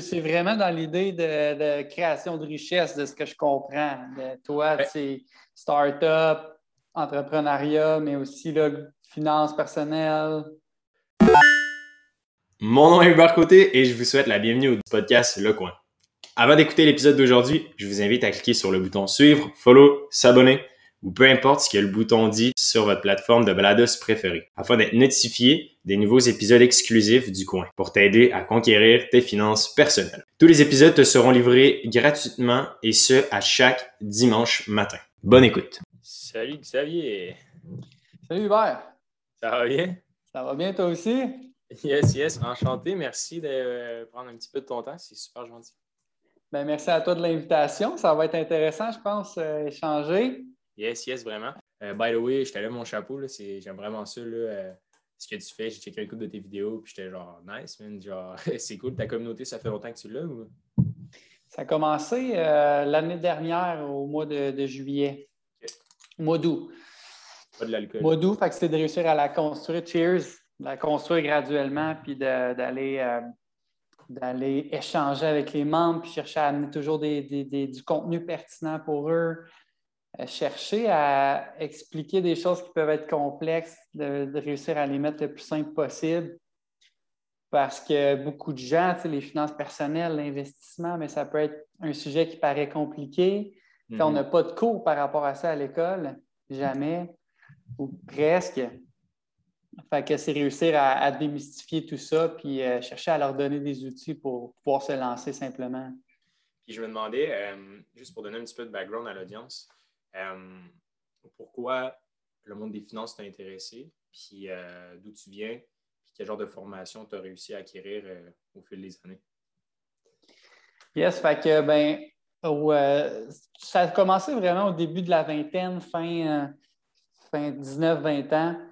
c'est vraiment dans l'idée de, création de richesse, de ce que je comprends. De toi, c'est start-up, entrepreneuriat, mais aussi là, finances personnelles. Mon nom est Hubert Côté et je vous souhaite la bienvenue au podcast Le Coin. Avant d'écouter l'épisode d'aujourd'hui, je vous invite à cliquer sur le bouton suivre, follow, s'abonner ou peu importe ce que le bouton dit sur votre plateforme de balados préférée, afin d'être notifié des nouveaux épisodes exclusifs du coin pour t'aider à conquérir tes finances personnelles. Tous les épisodes te seront livrés gratuitement et ce à chaque dimanche matin. Bonne écoute. Salut Xavier. Salut Hubert. Ça va bien? Ça va bien toi aussi? Yes, yes, enchanté. Merci de euh, prendre un petit peu de ton temps. C'est super gentil. Ben, merci à toi de l'invitation. Ça va être intéressant, je pense, euh, échanger. Yes, yes, vraiment. Euh, by the way, je t'allais mon chapeau. J'aime vraiment ça. Là, euh, ce que tu fais. J'ai checké un coup de tes vidéos. Puis j'étais genre, nice, man. Genre, c'est cool. Ta communauté, ça fait longtemps que tu l'as ou? Ça a commencé euh, l'année dernière, au mois de, juillet. Mois d'août. Pas de l'alcool. Mois d'août, fait que c'est de réussir à la construire. Cheers! De la construire graduellement, puis d'aller d'aller échanger avec les membres, puis chercher à amener toujours du contenu pertinent pour eux, chercher à expliquer des choses qui peuvent être complexes, de, réussir à les mettre le plus simple possible. Parce que beaucoup de gens, les finances personnelles, l'investissement, mais ça peut être un sujet qui paraît compliqué. On mhm. n'a pas de cours par rapport à ça à l'école, jamais, ou presque. Fait que c'est réussir à, démystifier tout ça, puis euh, chercher à leur donner des outils pour pouvoir se lancer simplement. Puis je me demandais, euh, juste pour donner un petit peu de background à l'audience, euh, pourquoi le monde des finances t'a intéressé, puis euh, d'où tu viens, puis quel genre de formation tu as réussi à acquérir euh, au fil des années? Yes, fait que, ben, ça a commencé vraiment au début de la vingtaine, fin, fin 19-20 ans.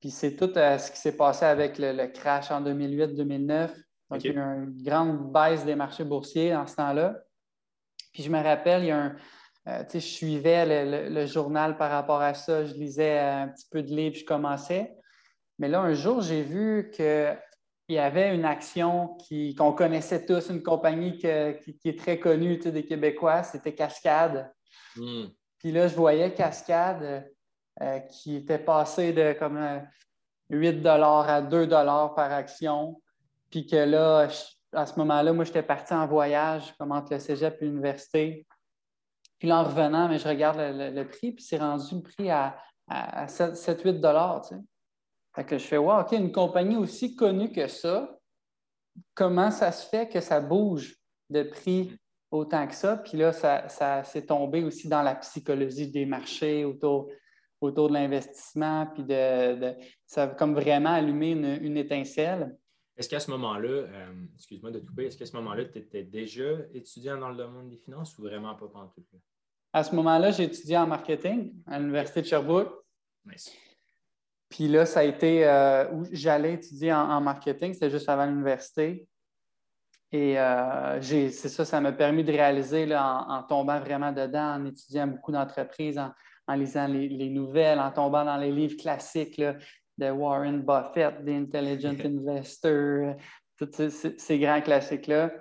Puis c'est tout ce qui s'est passé avec le, crash en 2008-2009. Donc, il y a eu une grande baisse des marchés boursiers en ce temps-là. Puis je me rappelle, il y a un, euh, je suivais le, journal par rapport à ça, je lisais un petit peu de livres, je commençais. Mais là, un jour, j'ai vu qu'il y avait une action qu'on connaissait tous, une compagnie qui, est très connue des Québécois, c'était Cascade. Hmm. Puis là, je voyais Cascade euh, qui était passé de comme 8 euh, à 2 par action. Puis que là, à ce moment-là, moi, j'étais parti en voyage, comme entre le cégep et l'université. Puis là, en revenant, mais je regarde le, prix, puis c'est rendu le prix à, 7-8 dollars. Tu Fait que je fais, wow, OK, une compagnie aussi connue que ça, comment ça se fait que ça bouge de prix autant que ça? Puis là, ça, s'est tombé aussi dans la psychologie des marchés autour, autour de l'investissement, puis de, ça a comme vraiment allumé une, étincelle. Est-ce qu'à ce, moment-là, euh, excuse-moi de couper, est-ce qu'à ce moment-là, tu étais déjà étudiant dans le domaine des finances ou vraiment pas tout? À ce moment-là, j'ai étudié en marketing à l'Université de Sherbrooke. Puis là, ça a été euh, où j'allais étudier en, marketing, c'était juste avant l'université. Et euh, c'est ça, ça m'a permis de réaliser en, tombant vraiment dedans, en étudiant beaucoup d'entreprises, en, lisant les, nouvelles, en tombant dans les livres classiques de Warren Buffett, The Intelligent Investor, tous ces, grands classiques-là.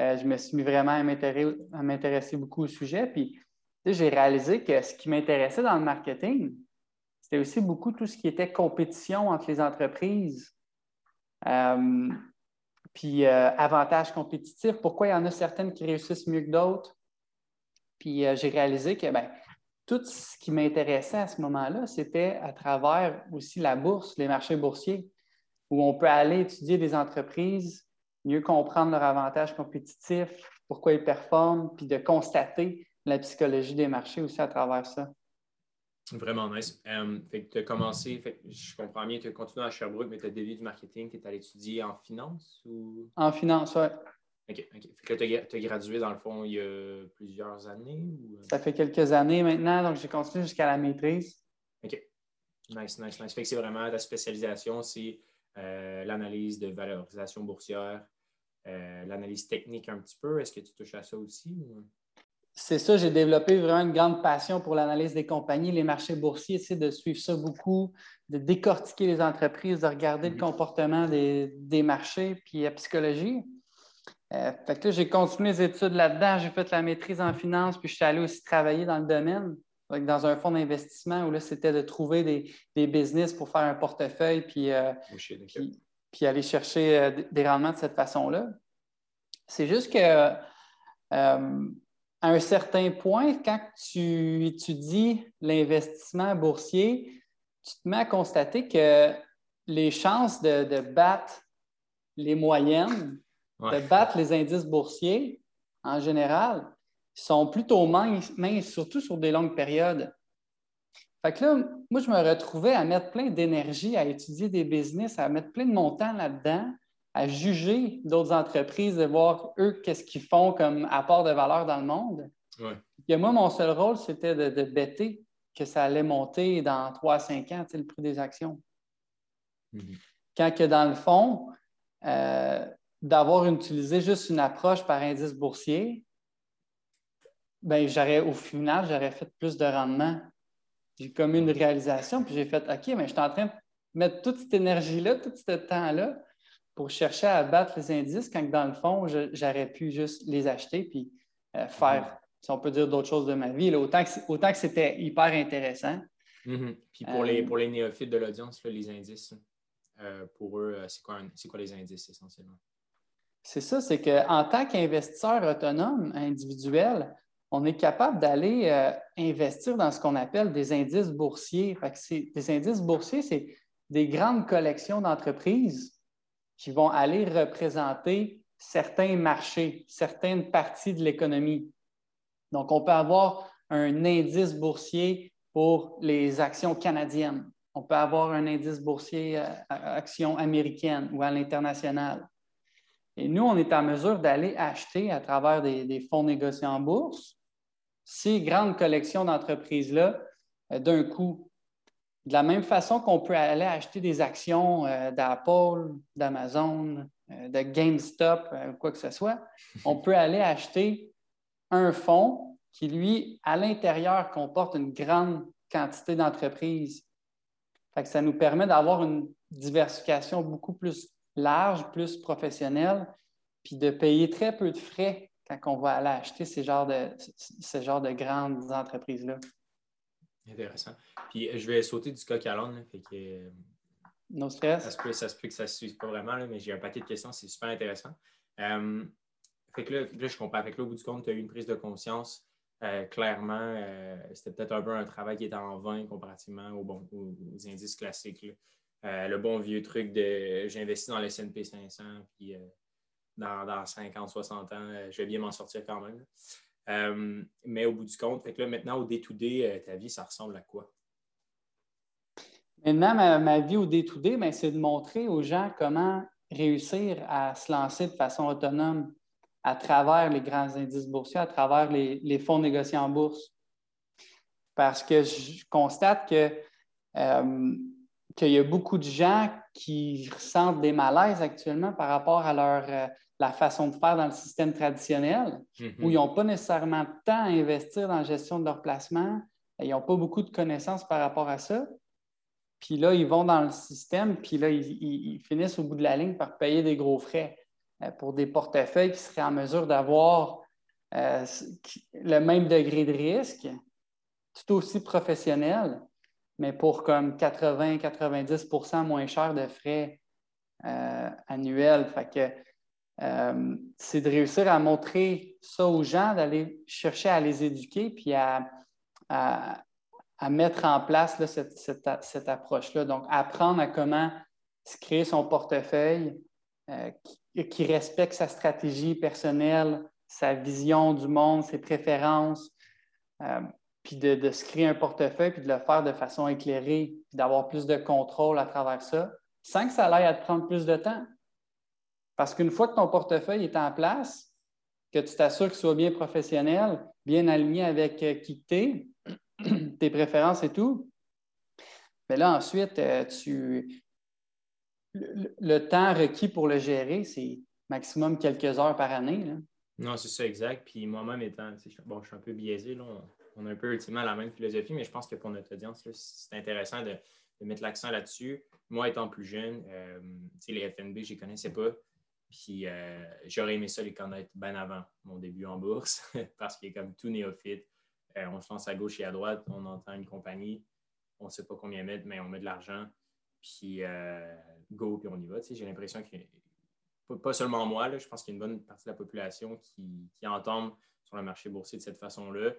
Euh, je me suis mis vraiment à m'intéresser beaucoup au sujet. Puis j'ai réalisé que ce qui m'intéressait dans le marketing, c'était aussi beaucoup tout ce qui était compétition entre les entreprises. Euh, puis euh, avantages compétitifs, pourquoi il y en a certaines qui réussissent mieux que d'autres? Puis euh, j'ai réalisé que ben, tout ce qui m'intéressait à ce moment-là, c'était à travers aussi la bourse, les marchés boursiers, où on peut aller étudier des entreprises, mieux comprendre leurs avantages compétitifs, pourquoi ils performent, puis de constater la psychologie des marchés aussi à travers ça. Vraiment nice. Um, fait que tu as commencé, je comprends bien, tu as continué à Sherbrooke, mais tu as débuté du marketing, tu es allé étudier en finance ou? En finance, oui. OK, OK. Fait que tu as, gradué dans le fond il y a plusieurs années? Ou... Ça fait quelques années maintenant, donc j'ai continué jusqu'à la maîtrise. OK. Nice, nice, nice. Fait que c'est vraiment ta spécialisation, c'est euh, l'analyse de valorisation boursière, euh, l'analyse technique un petit peu. Est-ce que tu touches à ça aussi? Ou? C'est ça, j'ai développé vraiment une grande passion pour l'analyse des compagnies, les marchés boursiers, c'est de suivre ça beaucoup, de décortiquer les entreprises, de regarder le comportement des, marchés, puis la psychologie. Euh, fait que là, j'ai continué les études là-dedans, j'ai fait la maîtrise en finance, puis je suis allé aussi travailler dans le domaine, dans un fonds d'investissement où là, c'était de trouver des, business pour faire un portefeuille, puis, euh, puis, aller chercher euh, des rendements de cette façon-là. C'est juste que à un certain point, quand tu étudies l'investissement boursier, tu te mets à constater que les chances de battre les moyennes de battre les indices boursiers en général sont plutôt minces, surtout sur des longues périodes. Fait que là, moi, je me retrouvais à mettre plein d'énergie, à étudier des business, à mettre plein de montants là-dedans, à juger d'autres entreprises, de voir eux qu'est-ce qu'ils font comme apport de valeur dans le monde. Et moi, mon seul rôle, c'était de, de bêter que ça allait monter dans 3 à 5 ans, le prix des actions. Mm-hmm. Quand que dans le fond, euh, d'avoir utilisé juste une approche par indice boursier, ben, j'aurais, au final, j'aurais fait plus de rendement. J'ai comme une réalisation, puis j'ai fait OK, mais je suis en train de mettre toute cette énergie-là, tout ce temps-là pour chercher à abattre les indices quand dans le fond, j'aurais pu juste les acheter puis euh, faire, si on peut dire, d'autres choses de ma vie. autant, que, c'était hyper intéressant. Mm-hmm. Puis pour, les, euh, pour les néophytes de l'audience, les indices, euh, pour eux, c'est quoi, c'est quoi les indices essentiellement? C'est ça, c'est qu'en tant qu'investisseur autonome individuel, on est capable d'aller investir dans ce qu'on appelle des indices boursiers. des indices boursiers, c'est des grandes collections d'entreprises qui vont aller représenter certains marchés, certaines parties de l'économie. Donc, on peut avoir un indice boursier pour les actions canadiennes. On peut avoir un indice boursier euh, actions américaines ou à l'international. Et nous, on est en mesure d'aller acheter à travers des, fonds négociés en bourse ces grandes collections d'entreprises-là euh, d'un coup. De la même façon qu'on peut aller acheter des actions euh, d'Apple, d'Amazon, euh, de GameStop, quoi que ce soit, on peut aller acheter un fonds qui, lui, à l'intérieur, comporte une grande quantité d'entreprises. Ça nous permet d'avoir une diversification beaucoup plus large, plus professionnel, puis de payer très peu de frais quand on va aller acheter ces genres de, ce genre de grandes entreprises-là. Intéressant. Puis je vais sauter du coq à l'âne. Euh, no stress. Ça se peut, ça se peut que ça ne se suive pas vraiment, là, mais j'ai un paquet de questions, c'est super intéressant. Euh, fait que là, je comprends. Fait que là, au bout du compte, tu as eu une prise de conscience. Euh, clairement, c'était peut-être un peu un travail qui était en vain comparativement aux, bon, aux indices classiques. Là. Euh, le bon vieux truc de j'investis dans le S&P 500, puis euh, dans, 50, 60 ans, euh, je vais bien m'en sortir quand même. Mais au bout du compte, fait que là, maintenant, au day-to-day, ta vie, ça ressemble à quoi? Maintenant, ma, vie au day-to-day, ben, c'est de montrer aux gens comment réussir à se lancer de façon autonome à travers les grands indices boursiers, à travers les, fonds négociés en bourse. Parce que je constate que qu'il y a beaucoup de gens qui ressentent des malaises actuellement par rapport à leur, euh, la façon de faire dans le système traditionnel, où mhm. ils n'ont pas nécessairement de temps à investir dans la gestion de leur placement, ils n'ont pas beaucoup de connaissances par rapport à ça. Puis là, ils vont dans le système, puis là, ils, finissent au bout de la ligne par payer des gros frais euh, pour des portefeuilles qui seraient en mesure d'avoir euh, le même degré de risque, tout aussi professionnel, mais pour comme 80-90% moins cher de frais euh, annuels. Fait que euh, c'est de réussir à montrer ça aux gens, d'aller chercher à les éduquer, puis à, mettre en place cette, approche-là. Donc, apprendre à comment se créer son portefeuille euh, qui, respecte sa stratégie personnelle, sa vision du monde, ses préférences puis de, se créer un portefeuille, puis de le faire de façon éclairée, puis d'avoir plus de contrôle à travers ça, sans que ça aille à te prendre plus de temps. Parce qu'une fois que ton portefeuille est en place, que tu t'assures qu'il soit bien professionnel, bien aligné avec euh, qui tu es, tes préférences et tout, mais là, ensuite, euh, tu... le, temps requis pour le gérer, c'est maximum quelques heures par année. Non, c'est ça, exact. Puis moi-même étant, bon, je suis un peu biaisé, là, on a un peu ultimement la même philosophie, mais je pense que pour notre audience, c'est intéressant de, mettre l'accent là-dessus. Moi, étant plus jeune, euh, les FNB, je ne les connaissais pas. Puis euh, j'aurais aimé ça les connaître bien avant mon début en bourse, parce que comme tout néophyte, euh, on se lance à gauche et à droite, on entend une compagnie, on ne sait pas combien mettre, mais on met de l'argent, puis euh, go, puis on y va. J'ai l'impression que, pas seulement moi, je pense qu'il y a une bonne partie de la population qui, qui entend sur le marché boursier de cette façon-là.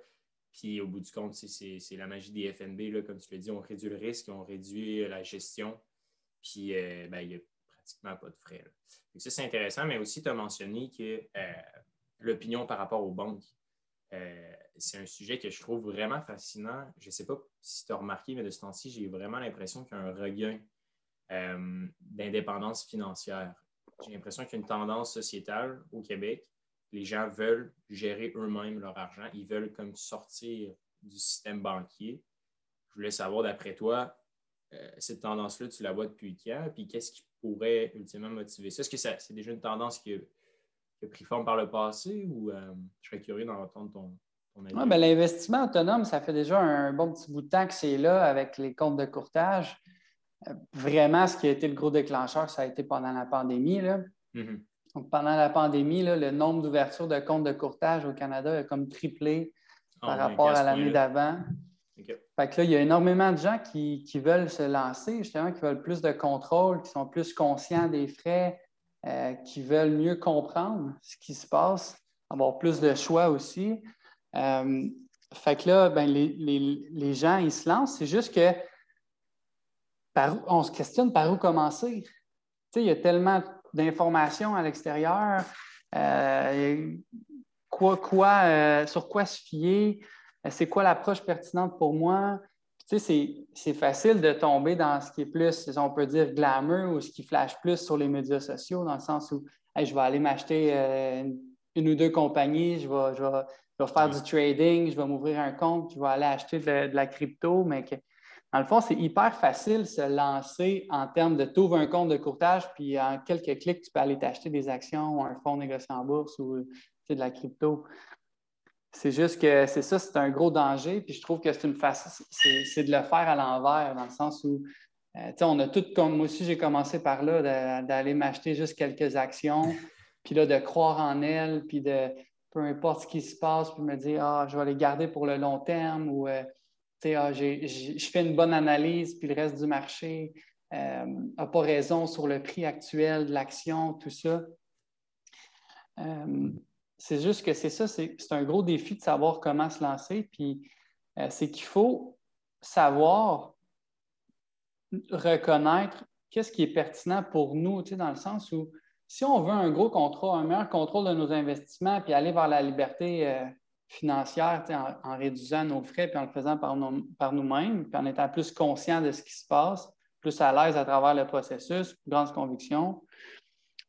Puis au bout du compte, c'est la magie des FNB, là, comme tu l'as dit, on réduit le risque, on réduit la gestion, puis ben, il n'y a pratiquement pas de frais. Ça, c'est intéressant, mais aussi tu as mentionné que euh, l'opinion par rapport aux banques, euh, c'est un sujet que je trouve vraiment fascinant. Je ne sais pas si tu as remarqué, mais de ce temps-ci, j'ai vraiment l'impression qu'il y a un regain euh, d'indépendance financière. J'ai l'impression qu'il y a une tendance sociétale au Québec. Les gens veulent gérer eux-mêmes leur argent. Ils veulent comme sortir du système banquier. Je voulais savoir, d'après toi, cette tendance-là, tu la vois depuis quand? Puis qu'est-ce qui pourrait ultimement motiver ça? Est-ce que c'est déjà une tendance qui a, pris forme par le passé ou euh, je serais curieux d'entendre ton, ton avis? Ben, l'investissement autonome, ça fait déjà un bon petit bout de temps que c'est là avec les comptes de courtage. Euh, vraiment, ce qui a été le gros déclencheur, ça a été pendant la pandémie. Là. Mm-hmm. pendant la pandémie, le nombre d'ouvertures de comptes de courtage au Canada a comme triplé ah, par rapport à l'année d'avant. Fait que là, il y a énormément de gens qui, veulent se lancer, justement, qui veulent plus de contrôle, qui sont plus conscients des frais, euh, qui veulent mieux comprendre ce qui se passe, avoir plus de choix aussi. Euh, fait que là, ben, les, gens, ils se lancent. C'est juste que on se questionne par où commencer. il y a tellement d'informations à l'extérieur. Euh, quoi, quoi, sur quoi se fier? Euh, c'est quoi l'approche pertinente pour moi? Tu sais, c'est facile de tomber dans ce qui est plus, on peut dire, glamour ou ce qui flash plus sur les médias sociaux, dans le sens où je vais aller m'acheter euh, une, ou deux compagnies, je vais, je faire du trading, je vais m'ouvrir un compte, je vais aller acheter de, la crypto, mais dans le fond, c'est hyper facile de se lancer en termes de tu un compte de courtage, puis en quelques clics, tu peux aller t'acheter des actions ou un fonds négocié en bourse ou de la crypto. C'est juste que c'est ça, c'est un gros danger. Puis je trouve que c'est une façon, c'est de le faire à l'envers, dans le sens où, euh, on a tout comme moi aussi, j'ai commencé par là, d'aller m'acheter juste quelques actions, puis là, de croire en elles, puis de peu importe ce qui se passe, puis me dire, ah, je vais les garder pour le long terme, ou, euh, tu sais, ah, je fais une bonne analyse, puis le reste du marché n'a euh, pas raison sur le prix actuel de l'action, tout ça. C'est juste que c'est ça, c'est un gros défi de savoir comment se lancer. Puis euh, c'est qu'il faut savoir reconnaître qu'est-ce qui est pertinent pour nous, dans le sens où si on veut un gros contrôle, un meilleur contrôle de nos investissements, puis aller vers la liberté euh, financière en, réduisant nos frais, puis en le faisant par, nous-mêmes, puis en étant plus conscient de ce qui se passe, plus à l'aise à travers le processus, plus grande conviction,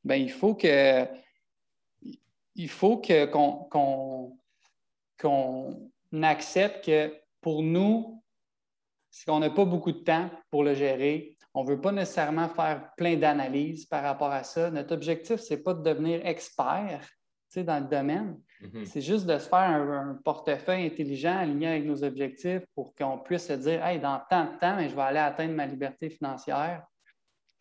bien, il faut que il faut qu'on accepte que pour nous, c'est qu'on n'a pas beaucoup de temps pour le gérer. On ne veut pas nécessairement faire plein d'analyses par rapport à ça. Notre objectif, ce n'est pas de devenir expert dans le domaine. Mm-hmm. C'est juste de se faire un, portefeuille intelligent aligné avec nos objectifs pour qu'on puisse se dire hey, dans tant de temps, je vais aller atteindre ma liberté financière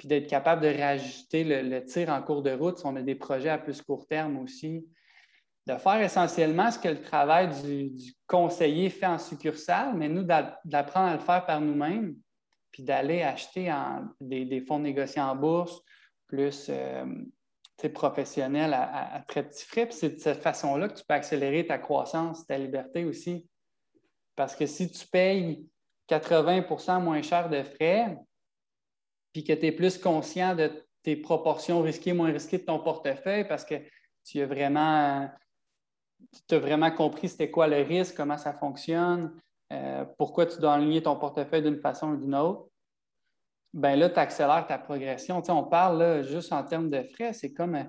puis d'être capable de réajuster le, tir en cours de route si on a des projets à plus court terme aussi. De faire essentiellement ce que le travail du, conseiller fait en succursale, mais nous, d'apprendre à le faire par nous-mêmes, puis d'aller acheter des, fonds négociés en bourse plus euh, professionnels à, très petits frais. Puis c'est de cette façon-là que tu peux accélérer ta croissance, ta liberté aussi. Parce que si tu payes 80% moins cher de frais, puis que tu es plus conscient de tes proportions risquées, moins risquées de ton portefeuille parce que tu as vraiment, tu as vraiment compris c'était quoi le risque, comment ça fonctionne, euh, pourquoi tu dois aligner ton portefeuille d'une façon ou d'une autre. Bien là, tu accélères ta progression. on parle juste en termes de frais, c'est comme euh,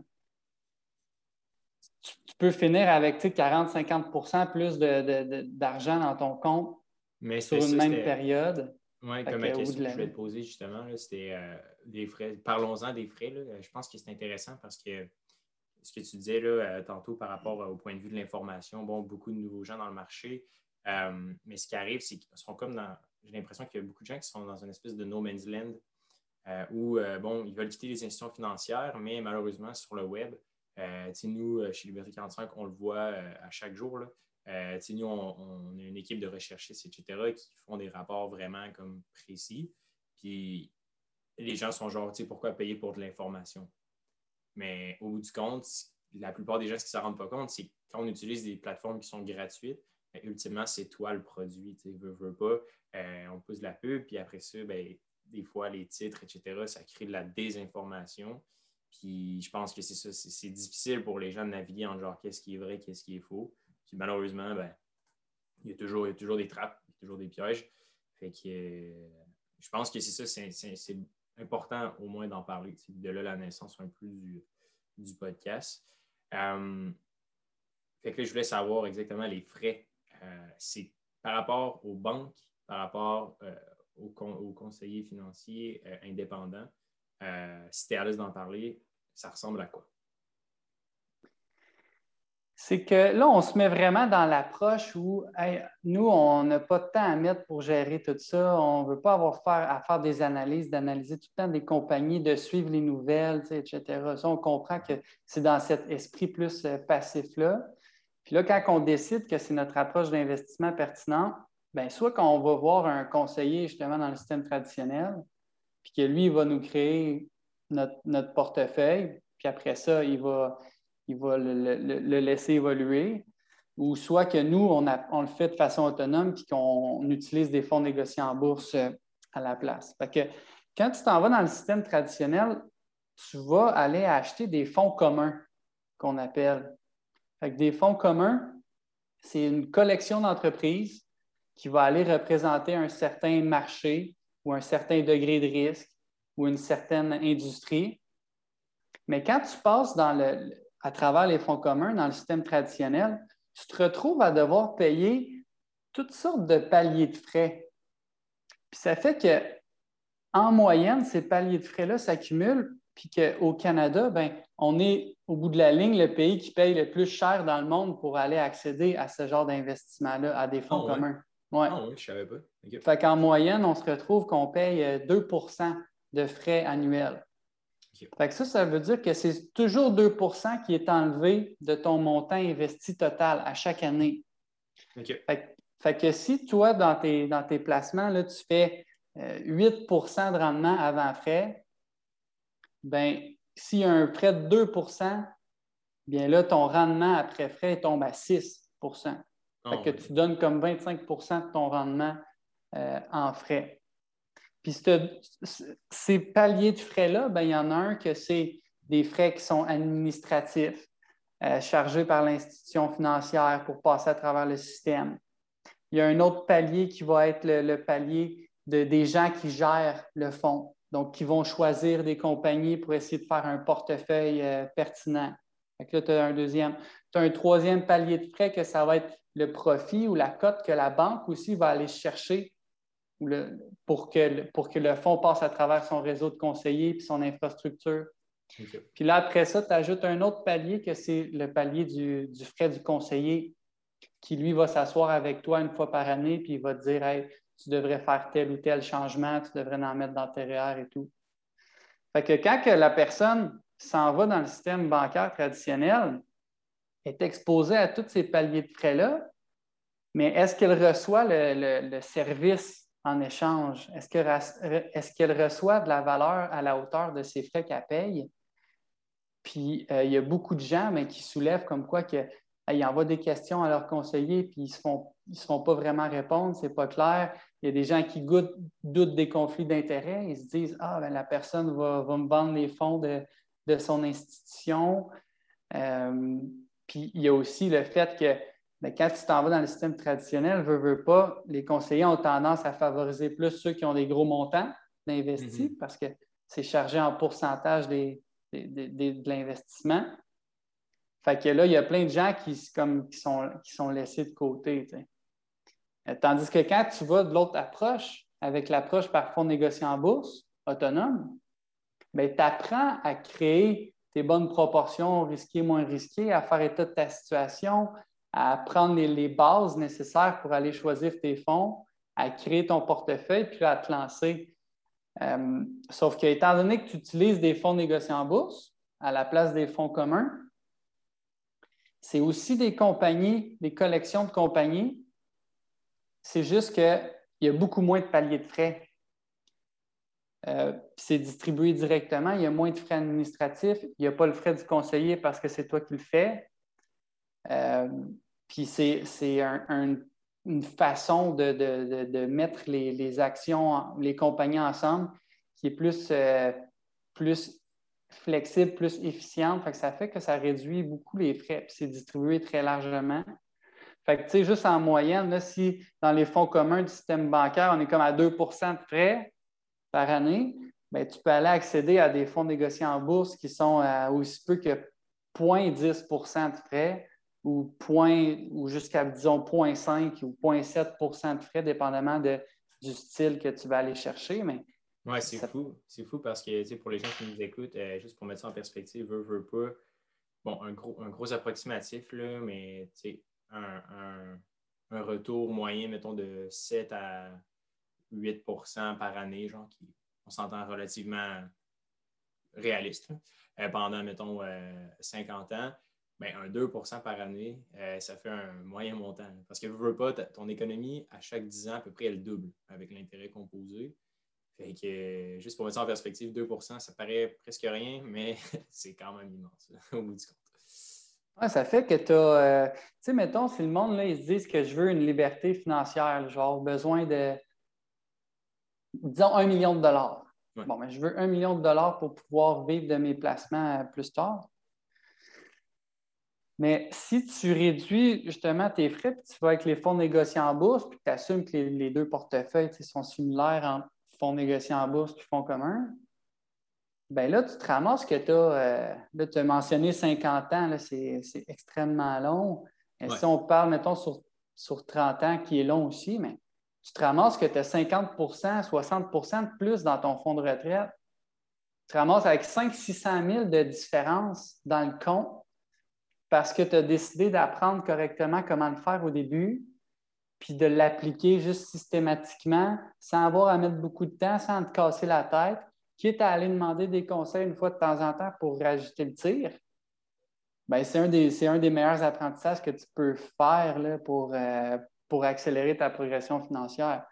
tu, peux finir avec 40-50% plus d'argent dans ton compte sur une même période. Oui, comme la question que je voulais te poser justement, c'était euh, des frais. Parlons-en des frais. Je pense que c'est intéressant parce que ce que tu disais là, euh, tantôt par rapport au point de vue de l'information, bon, beaucoup de nouveaux gens dans le marché. Euh, mais ce qui arrive, c'est qu'ils sont comme dans. J'ai l'impression qu'il y a beaucoup de gens qui sont dans une espèce de no man's land. euh, où, bon, ils veulent quitter les institutions financières, mais malheureusement, sur le web, nous, chez Liberté 45, on le voit à chaque jour. Là. Nous, on, on, a une équipe de recherchistes, etc., qui font des rapports vraiment comme précis. Puis les gens sont genre, tu sais, pourquoi payer pour de l'information? Mais au bout du compte, la plupart des gens, ce qui ne s'en rendent pas compte, c'est quand on utilise des plateformes qui sont gratuites, ben, ultimement, c'est toi le produit. Tu veux, veux pas, euh, on pousse la pub, puis après ça, ben, des fois, les titres, etc., ça crée de la désinformation. Puis je pense que c'est ça, c'est difficile pour les gens de naviguer en genre qu'est-ce qui est vrai, qu'est-ce qui est faux. Puis malheureusement, ben, il, y a toujours, il y a toujours des trappes, il y a toujours des pièges. Fait que euh, je pense que c'est ça, c'est important au moins d'en parler. De là la naissance un peu du, du podcast. Euh, fait que je voulais savoir exactement les frais. Euh, c'est par rapport aux banques, par rapport euh, aux, conseillers financiers indépendants. si tu es à l'aise d'en parler, ça ressemble à quoi? C'est que là, on se met vraiment dans l'approche où nous, on n'a pas de temps à mettre pour gérer tout ça. On ne veut pas avoir à faire des analyses, d'analyser tout le temps des compagnies, de suivre les nouvelles, etc. Ça, on comprend que c'est dans cet esprit plus euh, passif-là. Puis là, quand on décide que c'est notre approche d'investissement pertinente, bien, soit qu'on va voir un conseiller justement dans le système traditionnel, puis que lui, il va nous créer notre, notre portefeuille, puis après ça, il va il va le, laisser évoluer, ou soit que nous, on, le fait de façon autonome puis qu'on utilise des fonds négociés en bourse euh, à la place. que quand tu t'en vas dans le système traditionnel, tu vas aller acheter des fonds communs qu'on appelle. des fonds communs, c'est une collection d'entreprises qui va aller représenter un certain marché ou un certain degré de risque ou une certaine industrie. Mais quand tu passes dans le, à travers les fonds communs dans le système traditionnel, tu te retrouves à devoir payer toutes sortes de paliers de frais. Puis ça fait que, en moyenne, ces paliers de frais-là s'accumulent, puis qu'au Canada, ben, on est au bout de la ligne le pays qui paye le plus cher dans le monde pour aller accéder à ce genre d'investissement-là, à des fonds ah communs. Ouais. Ah oui, je savais pas. Fait qu'en moyenne, on se retrouve qu'on paye 2% de frais annuels ça, ça veut dire que c'est toujours 2% qui est enlevé de ton montant investi total à chaque année. Fait, que si toi, dans tes, dans tes placements, là, tu fais 8% euh, de rendement avant frais, ben, s'il y a un prêt de 2% bien là, ton rendement après frais tombe à 6 ah que tu donnes comme 25% de ton rendement euh, en frais. Puis ces paliers de frais-là, ben, il y en a un que c'est des frais qui sont administratifs, euh, chargés par l'institution financière pour passer à travers le système. Il y a un autre palier qui va être le, palier de, des gens qui gèrent le fonds, donc qui vont choisir des compagnies pour essayer de faire un portefeuille euh, pertinent. là, tu as un deuxième. Tu as un troisième palier de frais que ça va être le profit ou la cote que la banque aussi va aller chercher pour, que, pour que le fonds passe à travers son réseau de conseillers et son infrastructure. Puis là, après ça, tu ajoutes un autre palier que c'est le palier du, frais du conseiller qui, lui, va s'asseoir avec toi une fois par année puis il va te dire hey, tu devrais faire tel ou tel changement, tu devrais en mettre dans tes REER et tout. Fait que quand que la personne s'en va dans le système bancaire traditionnel, est exposée à tous ces paliers de frais-là, mais est-ce qu'elle reçoit le service en échange? Est-ce qu'elle reçoit de la valeur à la hauteur de ses frais qu'elle paye? Puis euh, il y a beaucoup de gens qui soulèvent comme quoi que, ils envoient des questions à leurs conseillers puis ils ne se, font, pas vraiment répondre, c'est pas clair. Il y a des gens qui doutent des conflits d'intérêts. Ils se disent Ah, ben, la personne va, me vendre les fonds de, son institution. Euh, puis il y a aussi le fait que mais quand tu t'en vas dans le système traditionnel, veux, veux pas, les conseillers ont tendance à favoriser plus ceux qui ont des gros montants d'investis mhm. parce que c'est chargé en pourcentage de l'investissement. Fait que là, il y a plein de gens qui, comme, qui, sont, qui sont laissés de côté. Euh, tandis que quand tu vas de l'autre approche, avec l'approche par fonds négocié en bourse, autonome, ben, tu apprends à créer tes bonnes proportions, risquées, moins risquées, à faire état de ta situation, à prendre les, bases nécessaires pour aller choisir tes fonds, à créer ton portefeuille, puis à te lancer. Euh, sauf que, étant donné que tu utilises des fonds négociés en bourse à la place des fonds communs, c'est aussi des compagnies, des collections de compagnies. C'est juste qu'il y a beaucoup moins de paliers de frais. Euh, c'est distribué directement, il y a moins de frais administratifs, il n'y a pas le frais du conseiller parce que c'est toi qui le fais. Euh, puis c'est une façon de, mettre les, actions, les compagnies ensemble qui est plus, euh, plus flexible, plus efficiente. ça fait que ça réduit beaucoup les frais, puis c'est distribué très largement. Fait que, tu sais, juste en moyenne, là, si dans les fonds communs du système bancaire, on est comme à 2% de frais, par année, bien, tu peux aller accéder à des fonds négociés en bourse qui sont à aussi peu que 0,10% de frais ou, ou jusqu'à, disons, 0,5 ou 0,7% de frais, dépendamment de, du style que tu vas aller chercher. Mais oui, c'est fou. C'est fou parce que pour les gens qui nous écoutent, euh, juste pour mettre ça en perspective, veut, veut pas. Bon, un gros, un gros approximatif, là, mais un, un, un, retour moyen, mettons, de 7 à 8% par année, genre, qui, on s'entend relativement réaliste, euh, pendant, mettons, 50 euh, ans, bien, un 2% par année, euh, ça fait un moyen montant. Parce que, veux pas, ton économie, à chaque 10 ans, à peu près, elle double avec l'intérêt composé. Fait que, juste pour mettre ça en perspective, 2% ça paraît presque rien, mais c'est quand même immense, au bout du compte. Ouais, ça fait que tu as, tu sais, mettons, si le monde, là, ils se disent que je veux une liberté financière, genre besoin de, disons, un million de dollars. Bon, mais je veux un million de dollars pour pouvoir vivre de mes placements euh, plus tard. Mais si tu réduis justement tes frais, puis tu vas avec les fonds négociés en bourse, puis tu assumes que les, deux portefeuilles sont similaires en fonds négociés en bourse et fonds communs, bien là, tu te ramasses que tu as, euh, là, tu as mentionné 50 ans, c'est extrêmement long. Et si on parle, mettons, sur, sur 30 ans, qui est long aussi, mais tu te ramasses que tu as 50% 60% de plus dans ton fonds de retraite. Tu te ramasses avec 500-600 000 de différence dans le compte parce que tu as décidé d'apprendre correctement comment le faire au début, puis de l'appliquer juste systématiquement, sans avoir à mettre beaucoup de temps, sans te casser la tête, quitte à aller demander des conseils une fois de temps en temps pour rajouter le tir. Ben, c'est un, des, un des meilleurs apprentissages que tu peux faire là, pour, euh, pour accélérer ta progression financière.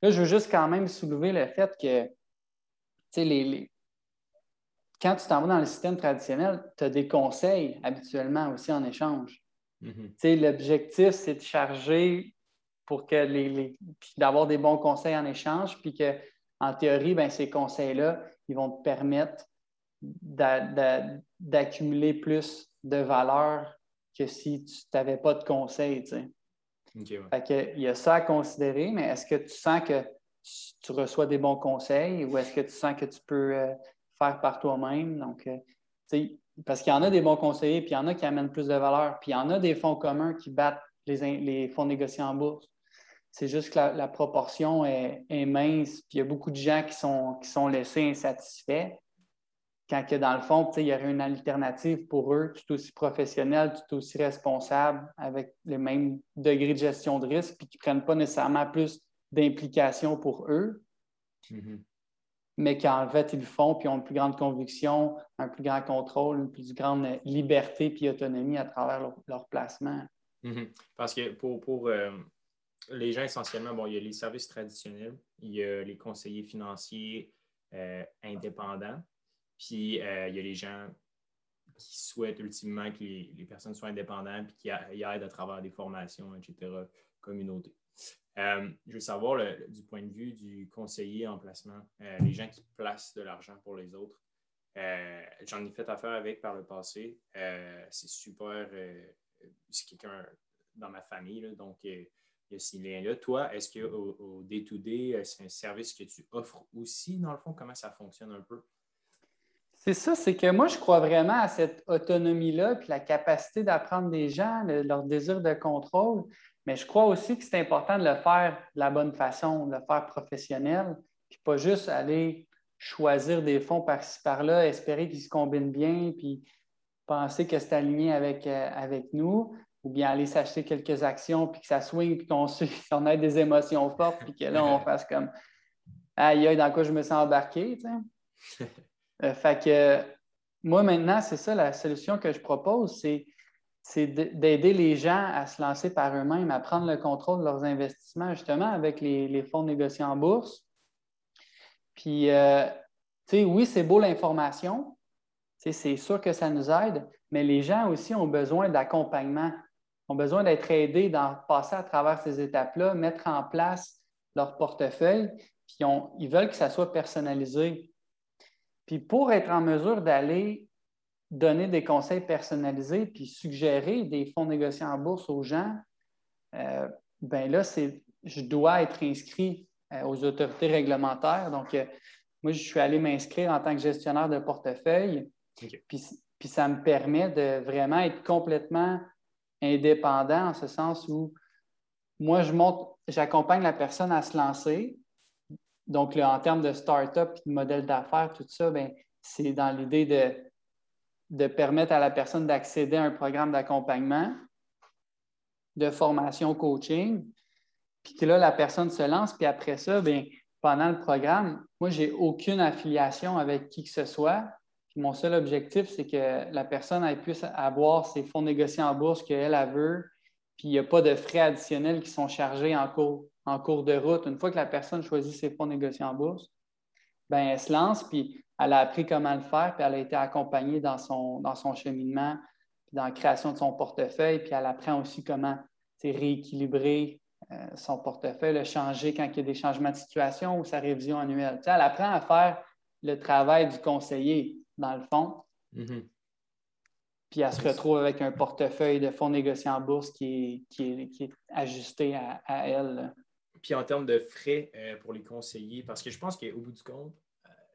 Là, je veux juste quand même soulever le fait que, les, quand tu t'en vas dans le système traditionnel, tu as des conseils habituellement aussi en échange. Mm-hmm. L'objectif, c'est de charger pour que les, d'avoir des bons conseils en échange, puis que, en théorie, ben, ces conseils-là, ils vont te permettre d'accumuler plus de valeur que si tu n'avais pas de conseils il y a ça à considérer, mais est-ce que tu sens que tu, reçois des bons conseils ou est-ce que tu sens que tu peux euh, par toi-même? Donc, euh, parce qu'il y en a des bons conseillers, puis il y en a qui amènent plus de valeur, puis il y en a des fonds communs qui battent les, fonds négociés en bourse. C'est juste que la, proportion est, mince, puis il y a beaucoup de gens qui sont, qui sont laissés insatisfaits quand que dans le fond, il y aurait une alternative pour eux, tout aussi professionnelle, tout aussi responsable, avec le même degré de gestion de risque, puis qui ne prennent pas nécessairement plus d'implications pour eux, mm-hmm. Mais qu'en fait, ils le font, puis ont une plus grande conviction, un plus grand contrôle, une plus grande liberté puis autonomie à travers leur, placement. Mm-hmm. Parce que pour, euh, les gens, essentiellement, bon, il y a les services traditionnels, il y a les conseillers financiers euh, indépendants, puis euh, il y a les gens qui souhaitent ultimement que les, personnes soient indépendantes et qui aident à travers des formations, etc., communauté. Euh, je veux savoir, du point de vue du conseiller en placement, euh, les gens qui placent de l'argent pour les autres, j'en ai fait affaire avec par le passé. c'est super. c'est quelqu'un dans ma famille, donc il y a ces liens-là. Toi, est-ce qu'au day-to-day, c'est un service que tu offres aussi, dans le fond? Comment ça fonctionne un peu? C'est ça, c'est que moi, je crois vraiment à cette autonomie-là, puis la capacité d'apprendre des gens, leur désir de contrôle. Mais je crois aussi que c'est important de le faire de la bonne façon, de le faire professionnel, puis pas juste aller choisir des fonds par-ci par-là, espérer qu'ils se combinent bien, puis penser que c'est aligné avec, euh, avec nous, ou bien aller s'acheter quelques actions, puis que ça swing, puis qu'on qu ait des émotions fortes, puis que là, on fasse comme aïe, aïe, dans quoi je me sens embarqué. Euh, fait que moi, maintenant, c'est ça la solution que je propose, c'est, d'aider les gens à se lancer par eux-mêmes, à prendre le contrôle de leurs investissements, justement, avec les, fonds négociés en bourse. Puis, euh, tu sais, oui, c'est beau l'information, c'est sûr que ça nous aide, mais les gens aussi ont besoin d'accompagnement, ont besoin d'être aidés dans passer à travers ces étapes-là, mettre en place leur portefeuille, puis ils veulent que ça soit personnalisé. Puis pour être en mesure d'aller donner des conseils personnalisés puis suggérer des fonds négociés en bourse aux gens, euh, ben là, je dois être inscrit euh, aux autorités réglementaires. Donc, euh, moi, je suis allé m'inscrire en tant que gestionnaire de portefeuille. Puis, puis, ça me permet de vraiment être complètement indépendant en ce sens où moi, je monte, j'accompagne la personne à se lancer, donc, en termes de start-up et de modèle d'affaires, tout ça, ben, c'est dans l'idée de, de permettre à la personne d'accéder à un programme d'accompagnement, de formation coaching, puis que là, la personne se lance, puis après ça, bien, pendant le programme, moi, je n'ai aucune affiliation avec qui que ce soit. mon seul objectif, c'est que la personne puisse avoir ses fonds négociés en bourse qu'elle a veut, puis il n'y a pas de frais additionnels qui sont chargés en cours en cours de route, une fois que la personne choisit ses fonds négociés en bourse, ben, elle se lance, puis elle a appris comment le faire, puis elle a été accompagnée dans son, dans son cheminement, puis dans la création de son portefeuille, puis elle apprend aussi comment rééquilibrer euh, son portefeuille, le changer quand il y a des changements de situation ou sa révision annuelle. elle apprend à faire le travail du conseiller, dans le fond. Mm-hmm. Puis elle se retrouve avec un portefeuille de fonds négociés en bourse qui est, ajusté à, à elle. Puis en termes de frais euh, pour les conseillers, parce que je pense qu'au bout du compte,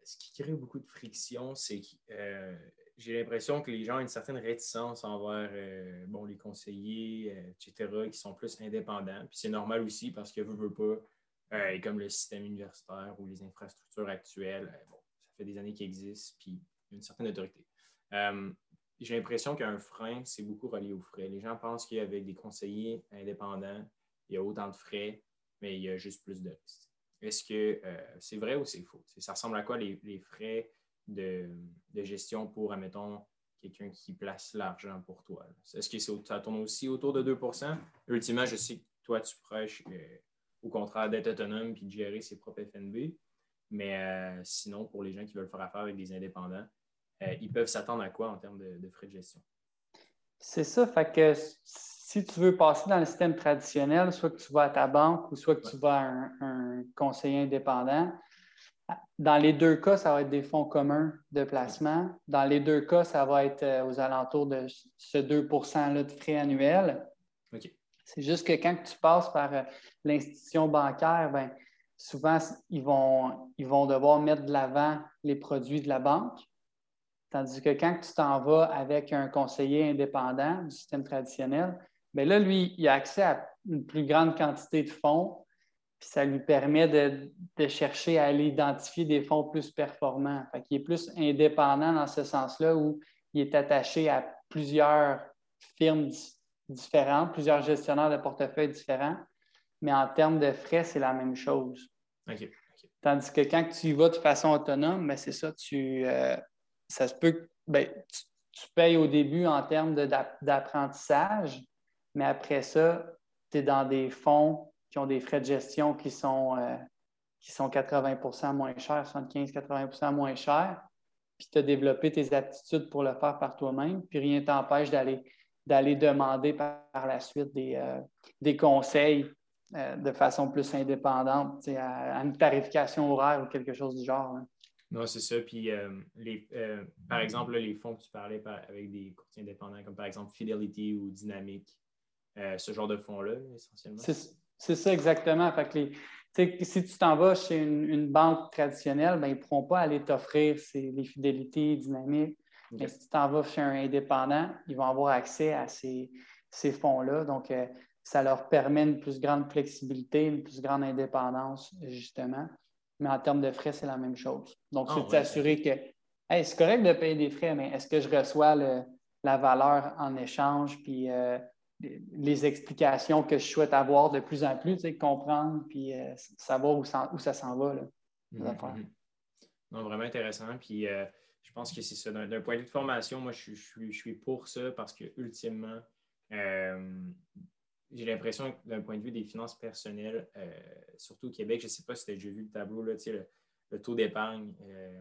ce qui crée beaucoup de friction, c'est que euh, j'ai l'impression que les gens ont une certaine réticence envers bon, les conseillers, etc., qui sont plus indépendants. Puis c'est normal aussi parce que, veut, veut pas, et comme le système universitaire ou les infrastructures actuelles, bon, ça fait des années qu'ils existent, puis une certaine autorité. j'ai l'impression qu'un frein, c'est beaucoup relié aux frais. Les gens pensent qu'avec des conseillers indépendants, il y a autant de frais mais il y a juste plus de risques. Est-ce que euh, c'est vrai ou c'est faux? Ça ressemble à quoi les, frais de, gestion pour, admettons, quelqu'un qui place l'argent pour toi? Est-ce que ça tourne aussi autour de 2% Ultimement, je sais que toi, tu prêches euh, au contraire d'être autonome et de gérer ses propres FNB. Mais euh, sinon, pour les gens qui veulent faire affaire avec des indépendants, ils peuvent s'attendre à quoi en termes de, de frais de gestion? C'est ça. Fait que si tu veux passer dans le système traditionnel, soit que tu vas à ta banque ou soit que tu vas à un, conseiller indépendant, dans les deux cas, ça va être des fonds communs de placement. Dans les deux cas, ça va être euh, aux alentours de ce 2% là de frais annuels. C'est juste que quand tu passes par euh, l'institution bancaire, ben, souvent, ils vont, ils vont devoir mettre de l'avant les produits de la banque. Tandis que quand tu t'en vas avec un conseiller indépendant du système traditionnel, mais là, lui, il a accès à une plus grande quantité de fonds, puis ça lui permet de, chercher à aller identifier des fonds plus performants. Fait il est plus indépendant dans ce sens-là où il est attaché à plusieurs firmes différentes, plusieurs gestionnaires de portefeuille différents, mais en termes de frais, c'est la même chose. Tandis que quand tu y vas de façon autonome, ben, c'est ça, tu, euh, ça se peut, ben, tu, payes au début en termes d'apprentissage, mais après ça, tu es dans des fonds qui ont des frais de gestion qui sont, euh, qui sont 80% moins chers, 75-80% moins chers. Puis tu as développé tes aptitudes pour le faire par toi-même. Puis rien t'empêche d'aller, d'aller demander par, la suite des, euh, des conseils euh, de façon plus indépendante, à, une tarification horaire ou quelque chose du genre. Hein. Non, c'est ça. Puis, les, par exemple, les fonds que tu parlais avec des courtiers indépendants, comme par exemple Fidelity ou Dynamic, euh, ce genre de fonds-là, essentiellement. C'est ça exactement. Fait si tu t'en vas chez une, banque traditionnelle, ben, ils ne pourront pas aller t'offrir les fidélités dynamiques. Mais si tu t'en vas chez un indépendant, ils vont avoir accès à ces, fonds-là. Donc, euh, ça leur permet une plus grande flexibilité, une plus grande indépendance, justement. Mais en termes de frais, c'est la même chose. Donc, ah c'est de s'assurer que c'est correct de payer des frais, mais est-ce que je reçois la valeur en échange? Puis, euh, les explications que je souhaite avoir de plus en plus, comprendre puis euh, savoir où ça, s'en va. Mhm, mhm. Non, vraiment intéressant. Puis euh, je pense que c'est ça. D'un point de vue de formation, moi, je, je, suis pour ça parce que ultimement, euh, j'ai l'impression que d'un point de vue des finances personnelles, surtout au Québec, je ne sais pas si tu as déjà vu le tableau, là, le, le taux d'épargne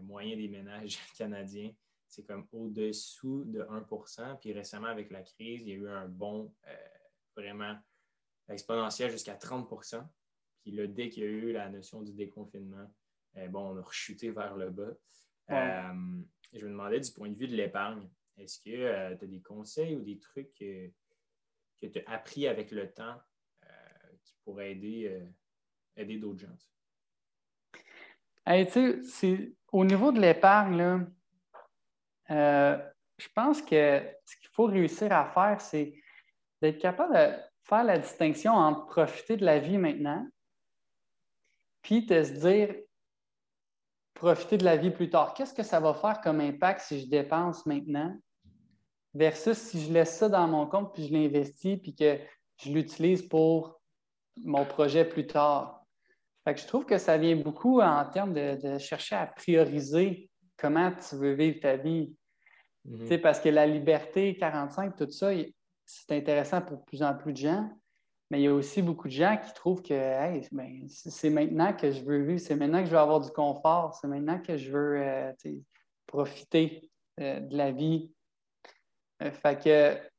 moyen des ménages canadiens, c'est comme au-dessous de 1% Puis récemment, avec la crise, il y a eu un bond vraiment exponentiel jusqu'à 30% Puis là, dès qu'il y a eu la notion du déconfinement, eh bon, on a rechuté vers le bas. Euh, je me demandais du point de vue de l'épargne, est-ce que euh, tu as des conseils ou des trucs que tu as appris avec le temps euh, qui pourraient aider, aider d'autres gens? au niveau de l'épargne, je pense que ce qu'il faut réussir à faire, c'est d'être capable de faire la distinction entre profiter de la vie maintenant, puis de se dire profiter de la vie plus tard. Qu'est-ce que ça va faire comme impact si je dépense maintenant versus si je laisse ça dans mon compte puis je l'investis puis que je l'utilise pour mon projet plus tard? Fait je trouve que ça vient beaucoup en termes de, chercher à prioriser comment tu veux vivre ta vie. Mm-hmm. Parce que la liberté 45, tout ça, c'est intéressant pour de plus en plus de gens. Mais il y a aussi beaucoup de gens qui trouvent que ben, c'est maintenant que je veux vivre, c'est maintenant que je veux avoir du confort, c'est maintenant que je veux euh, profiter euh, de la vie. Euh, fait que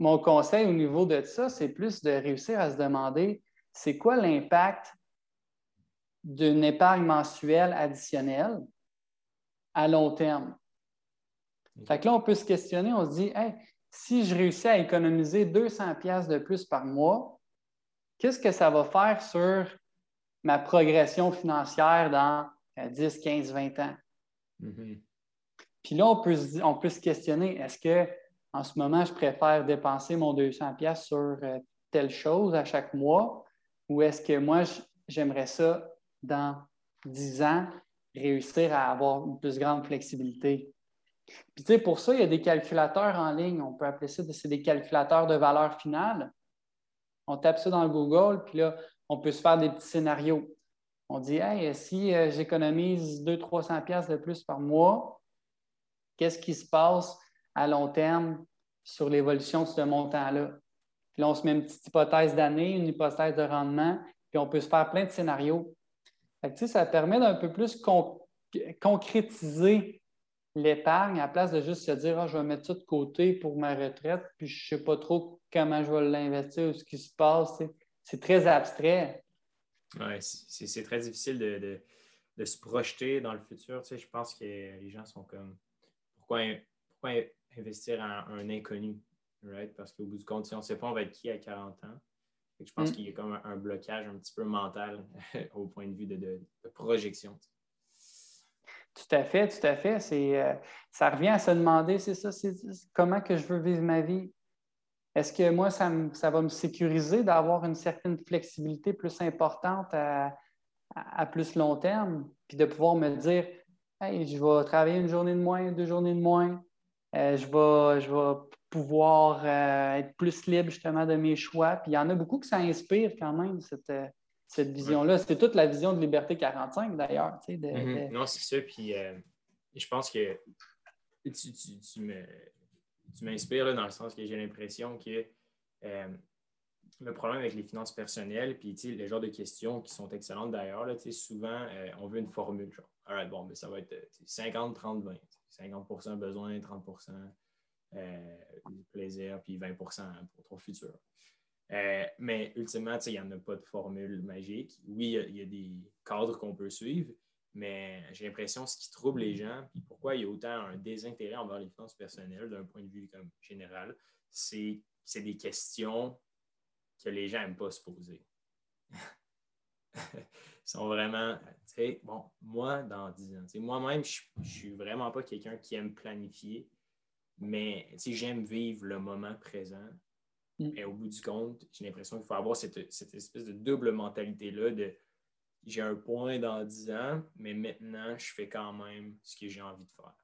mon conseil au niveau de ça, c'est plus de réussir à se demander c'est quoi l'impact d'une épargne mensuelle additionnelle? À long terme. Fait que là, on peut se questionner, on se dit, hey, si je réussis à économiser 200 pièces de plus par mois, qu'est-ce que ça va faire sur ma progression financière dans 10, 15, 20 ans? Mm-hmm. Puis là, on peut, on peut se questionner, est-ce que en ce moment, je préfère dépenser mon 200 pièces sur euh, telle chose à chaque mois ou est-ce que moi, j'aimerais ça dans 10 ans, réussir à avoir une plus grande flexibilité? Puis, tu sais, pour ça, il y a des calculateurs en ligne. On peut appeler ça des calculateurs de valeur finale. On tape ça dans le Google, puis là, on peut se faire des petits scénarios. On dit, hey, si euh, j'économise 200-300 pièces de plus par mois, qu'est-ce qui se passe à long terme sur l'évolution de ce montant-là? Puis là, on se met une petite hypothèse d'année, une hypothèse de rendement, puis on peut se faire plein de scénarios. Ça permet d'un peu plus concrétiser l'épargne, à la place de juste se dire ah, je vais mettre ça de côté pour ma retraite, puis je ne sais pas trop comment je vais l'investir ou ce qui se passe. C'est très abstrait. Oui, c'est très difficile de, se projeter dans le futur. je pense que les gens sont comme pourquoi, investir en un inconnu? Right? Parce qu'au bout du compte, si on ne sait pas on va être qui à 40 ans, je pense mm. qu'il y a comme un, blocage un petit peu mental au point de vue de, projection. Tout à fait, tout à fait. C'est, euh, ça revient à se demander, c'est ça, c'est, comment que je veux vivre ma vie? Est-ce que moi, ça, va me sécuriser d'avoir une certaine flexibilité plus importante à, plus long terme, puis de pouvoir me dire, hey, je vais travailler une journée de moins, deux journées de moins, euh, je, vais, je vais pouvoir euh, être plus libre justement de mes choix. Puis il y en a beaucoup que ça inspire quand même, cette, cette vision-là. C'était toute la vision de Liberté 45, d'ailleurs. Mhm. Non, c'est ça. Puis euh, je pense que tu, m'inspires dans le sens que j'ai l'impression que euh, le problème avec les finances personnelles, puis le genre de questions qui sont excellentes d'ailleurs, souvent, euh, on veut une formule. Genre, bon, mais ça va être 50, 30, 20. 50% besoin, 30 plaisir, puis 20% pour ton futur. Euh, mais ultimement, il n'y en a pas de formule magique. Oui, il y, a des cadres qu'on peut suivre, mais j'ai l'impression que ce qui trouble les gens, puis pourquoi il y a autant un désintérêt envers les finances personnelles d'un point de vue comme général, c'est des questions que les gens n'aiment pas se poser. Ils sont vraiment, bon, moi, dans 10 ans, moi-même, je ne suis vraiment pas quelqu'un qui aime planifier, mais j'aime vivre le moment présent Mm. Et au bout du compte, j'ai l'impression qu'il faut avoir cette, espèce de double mentalité-là de j'ai un point dans 10 ans, mais maintenant, je fais quand même ce que j'ai envie de faire.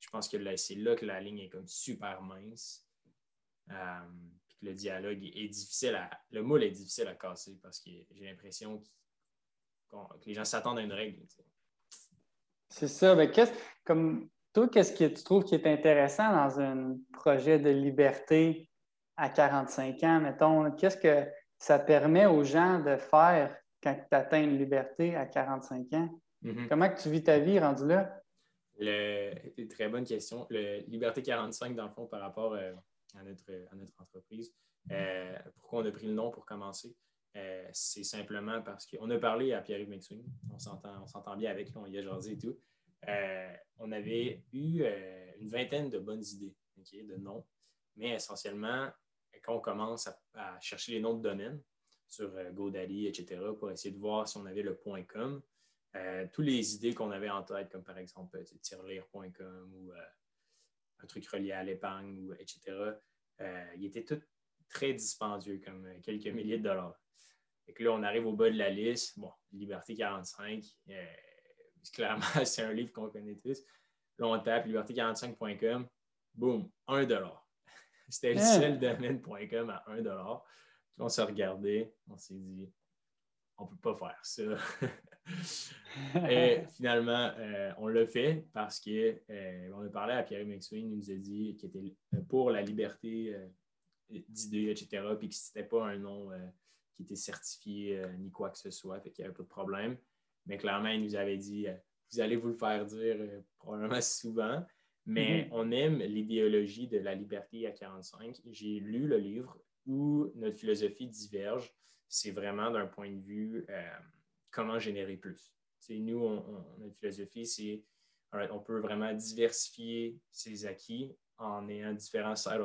Je pense que c'est là que la ligne est comme super mince. Euh, que le dialogue est difficile à. Le moule est difficile à casser parce que j'ai l'impression que les gens s'attendent à une règle. C'est ça. Mais qu'est-ce, comme toi, qu'est-ce que tu trouves qui est intéressant dans un projet de liberté à 45 ans, mettons? Qu'est-ce que ça permet aux gens de faire quand tu atteins une liberté à 45 ans? Mm-hmm. Comment que tu vis ta vie rendu là? Le, très bonne question. Le Liberté 45, dans le fond, par rapport euh, à, notre, à notre entreprise, euh, pourquoi on a pris le nom pour commencer? Euh, c'est simplement parce qu'on a parlé à Pierre-Yves McSween, on s'entend bien avec lui, on y a jasé et tout. On avait eu une vingtaine de bonnes idées de noms, mais essentiellement, quand on commence à, chercher les noms de domaine sur GoDaddy, etc., pour essayer de voir si on avait le .com, euh, toutes les idées qu'on avait en tête, comme par exemple euh, tirelire.com ou euh, un truc relié à l'épargne, etc., ils étaient tous très dispendieux, comme quelques milliers de dollars. Et que là, on arrive au bas de la liste. Liberté 45, clairement, c'est un livre qu'on connaît tous. Là, on tape liberté45.com, boum, 1 dollar. C'était le seul domaine.com à 1 dollar. on s'est regardé, on s'est dit, on ne peut pas faire ça. Et finalement, euh, on l'a fait parce qu'on euh, a parlé à Pierre McSween, il nous a dit qu'il était pour la liberté euh, d'idées, etc., puis que ce n'était pas un nom qui était certifié ni quoi que ce soit, fait qu'il n'y avait pas de problème. Mais clairement, il nous avait dit vous allez vous le faire dire probablement souvent, mais mm-hmm. on aime l'idéologie de la liberté à 45. J'ai lu le livre où notre philosophie diverge. C'est vraiment d'un point de vue comment générer plus. nous, notre philosophie, c'est on peut vraiment diversifier ses acquis en ayant différents side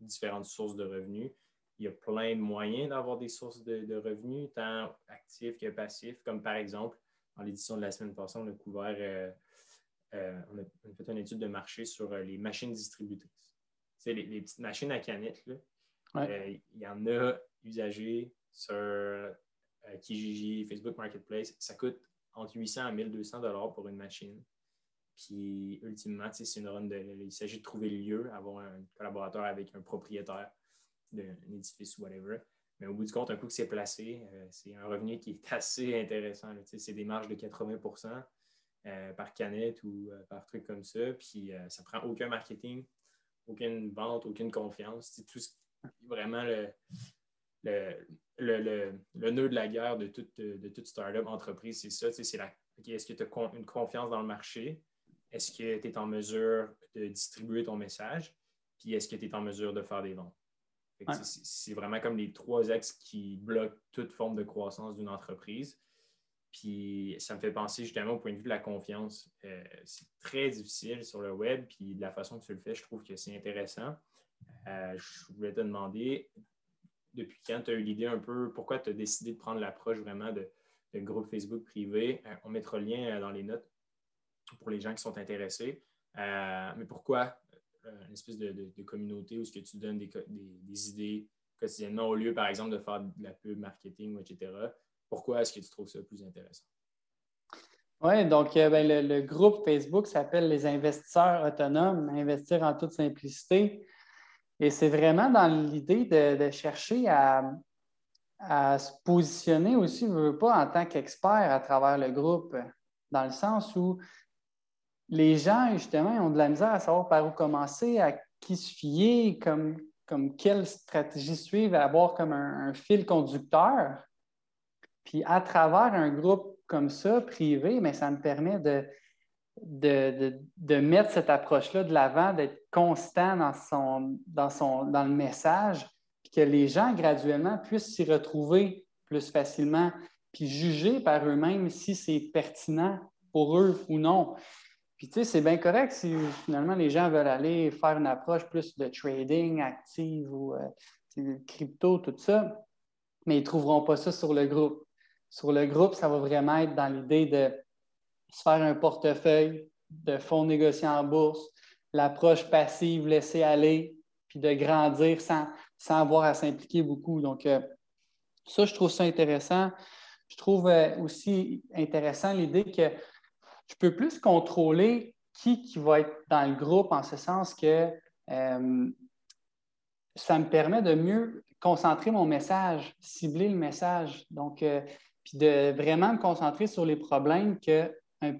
différentes sources de revenus. Il y a plein de moyens d'avoir des sources de, revenus, tant actifs que passifs, comme par exemple, dans l'édition de la semaine passée, on a couvert, euh, euh, on, a, fait une étude de marché sur euh, les machines distributrices. les, les, petites machines à canettes, il y en a usagées sur Kijiji, Facebook Marketplace, ça coûte entre 800 à 1200 dollars pour une machine. Puis, ultimement, c'est une run de. Il s'agit de trouver le lieu, avoir un collaborateur avec un propriétaire d'un édifice ou whatever. Mais au bout du compte, un coup que c'est placé, euh, c'est un revenu qui est assez intéressant. C'est des marges de 80% euh, par canette ou par truc comme ça. Puis, ça prend aucun marketing, aucune vente, aucune confiance. C'est tout vraiment le, nœud de la guerre de toute, de toute startup entreprise, c'est ça. C'est est-ce que tu as une confiance dans le marché? Est-ce que tu es en mesure de distribuer ton message? Puis est-ce que tu es en mesure de faire des ventes? C'est vraiment comme les trois axes qui bloquent toute forme de croissance d'une entreprise. Puis ça me fait penser justement au point de vue de la confiance. Euh, c'est très difficile sur le web, puis de la façon que tu le fais, je trouve que c'est intéressant. Euh, je voulais te demander, depuis quand tu as eu l'idée un peu, pourquoi tu as décidé de prendre l'approche vraiment de, groupe Facebook privé? Euh, on mettra le lien dans les notes pour les gens qui sont intéressés. Mais pourquoi une espèce de, communauté où ce que tu donnes des, idées quotidiennement au lieu, par exemple, de faire de la pub, marketing, etc. Pourquoi est-ce que tu trouves ça plus intéressant? Oui, donc ben, le, le, groupe Facebook s'appelle les investisseurs autonomes, investir en toute simplicité. Et c'est vraiment dans l'idée de, chercher à, se positionner aussi, je veux pas, en tant qu'expert à travers le groupe, dans le sens où les gens, justement, ont de la misère à savoir par où commencer, à qui se fier, comme, comme quelle stratégie suivre, à avoir comme un, fil conducteur. Puis à travers un groupe comme ça, privé, mais ça me permet de, de, mettre cette approche-là de l'avant, d'être constant dans, son, dans, son, dans le message, puis que les gens graduellement puissent s'y retrouver plus facilement, puis juger par eux-mêmes si c'est pertinent pour eux ou non. Puis tu sais, c'est bien correct si finalement les gens veulent aller faire une approche plus de trading active ou euh, crypto, tout ça, mais ils ne trouveront pas ça sur le groupe. Sur le groupe, ça va vraiment être dans l'idée de se faire un portefeuille de fonds négociés en bourse, l'approche passive, laisser aller, puis de grandir sans, sans avoir à s'impliquer beaucoup. Donc, euh, ça, je trouve ça intéressant. Je trouve euh, aussi intéressant l'idée que je peux plus contrôler qui, qui va être dans le groupe en ce sens que euh, ça me permet de mieux concentrer mon message, cibler le message. Donc, puis de vraiment me concentrer sur les problèmes qu'un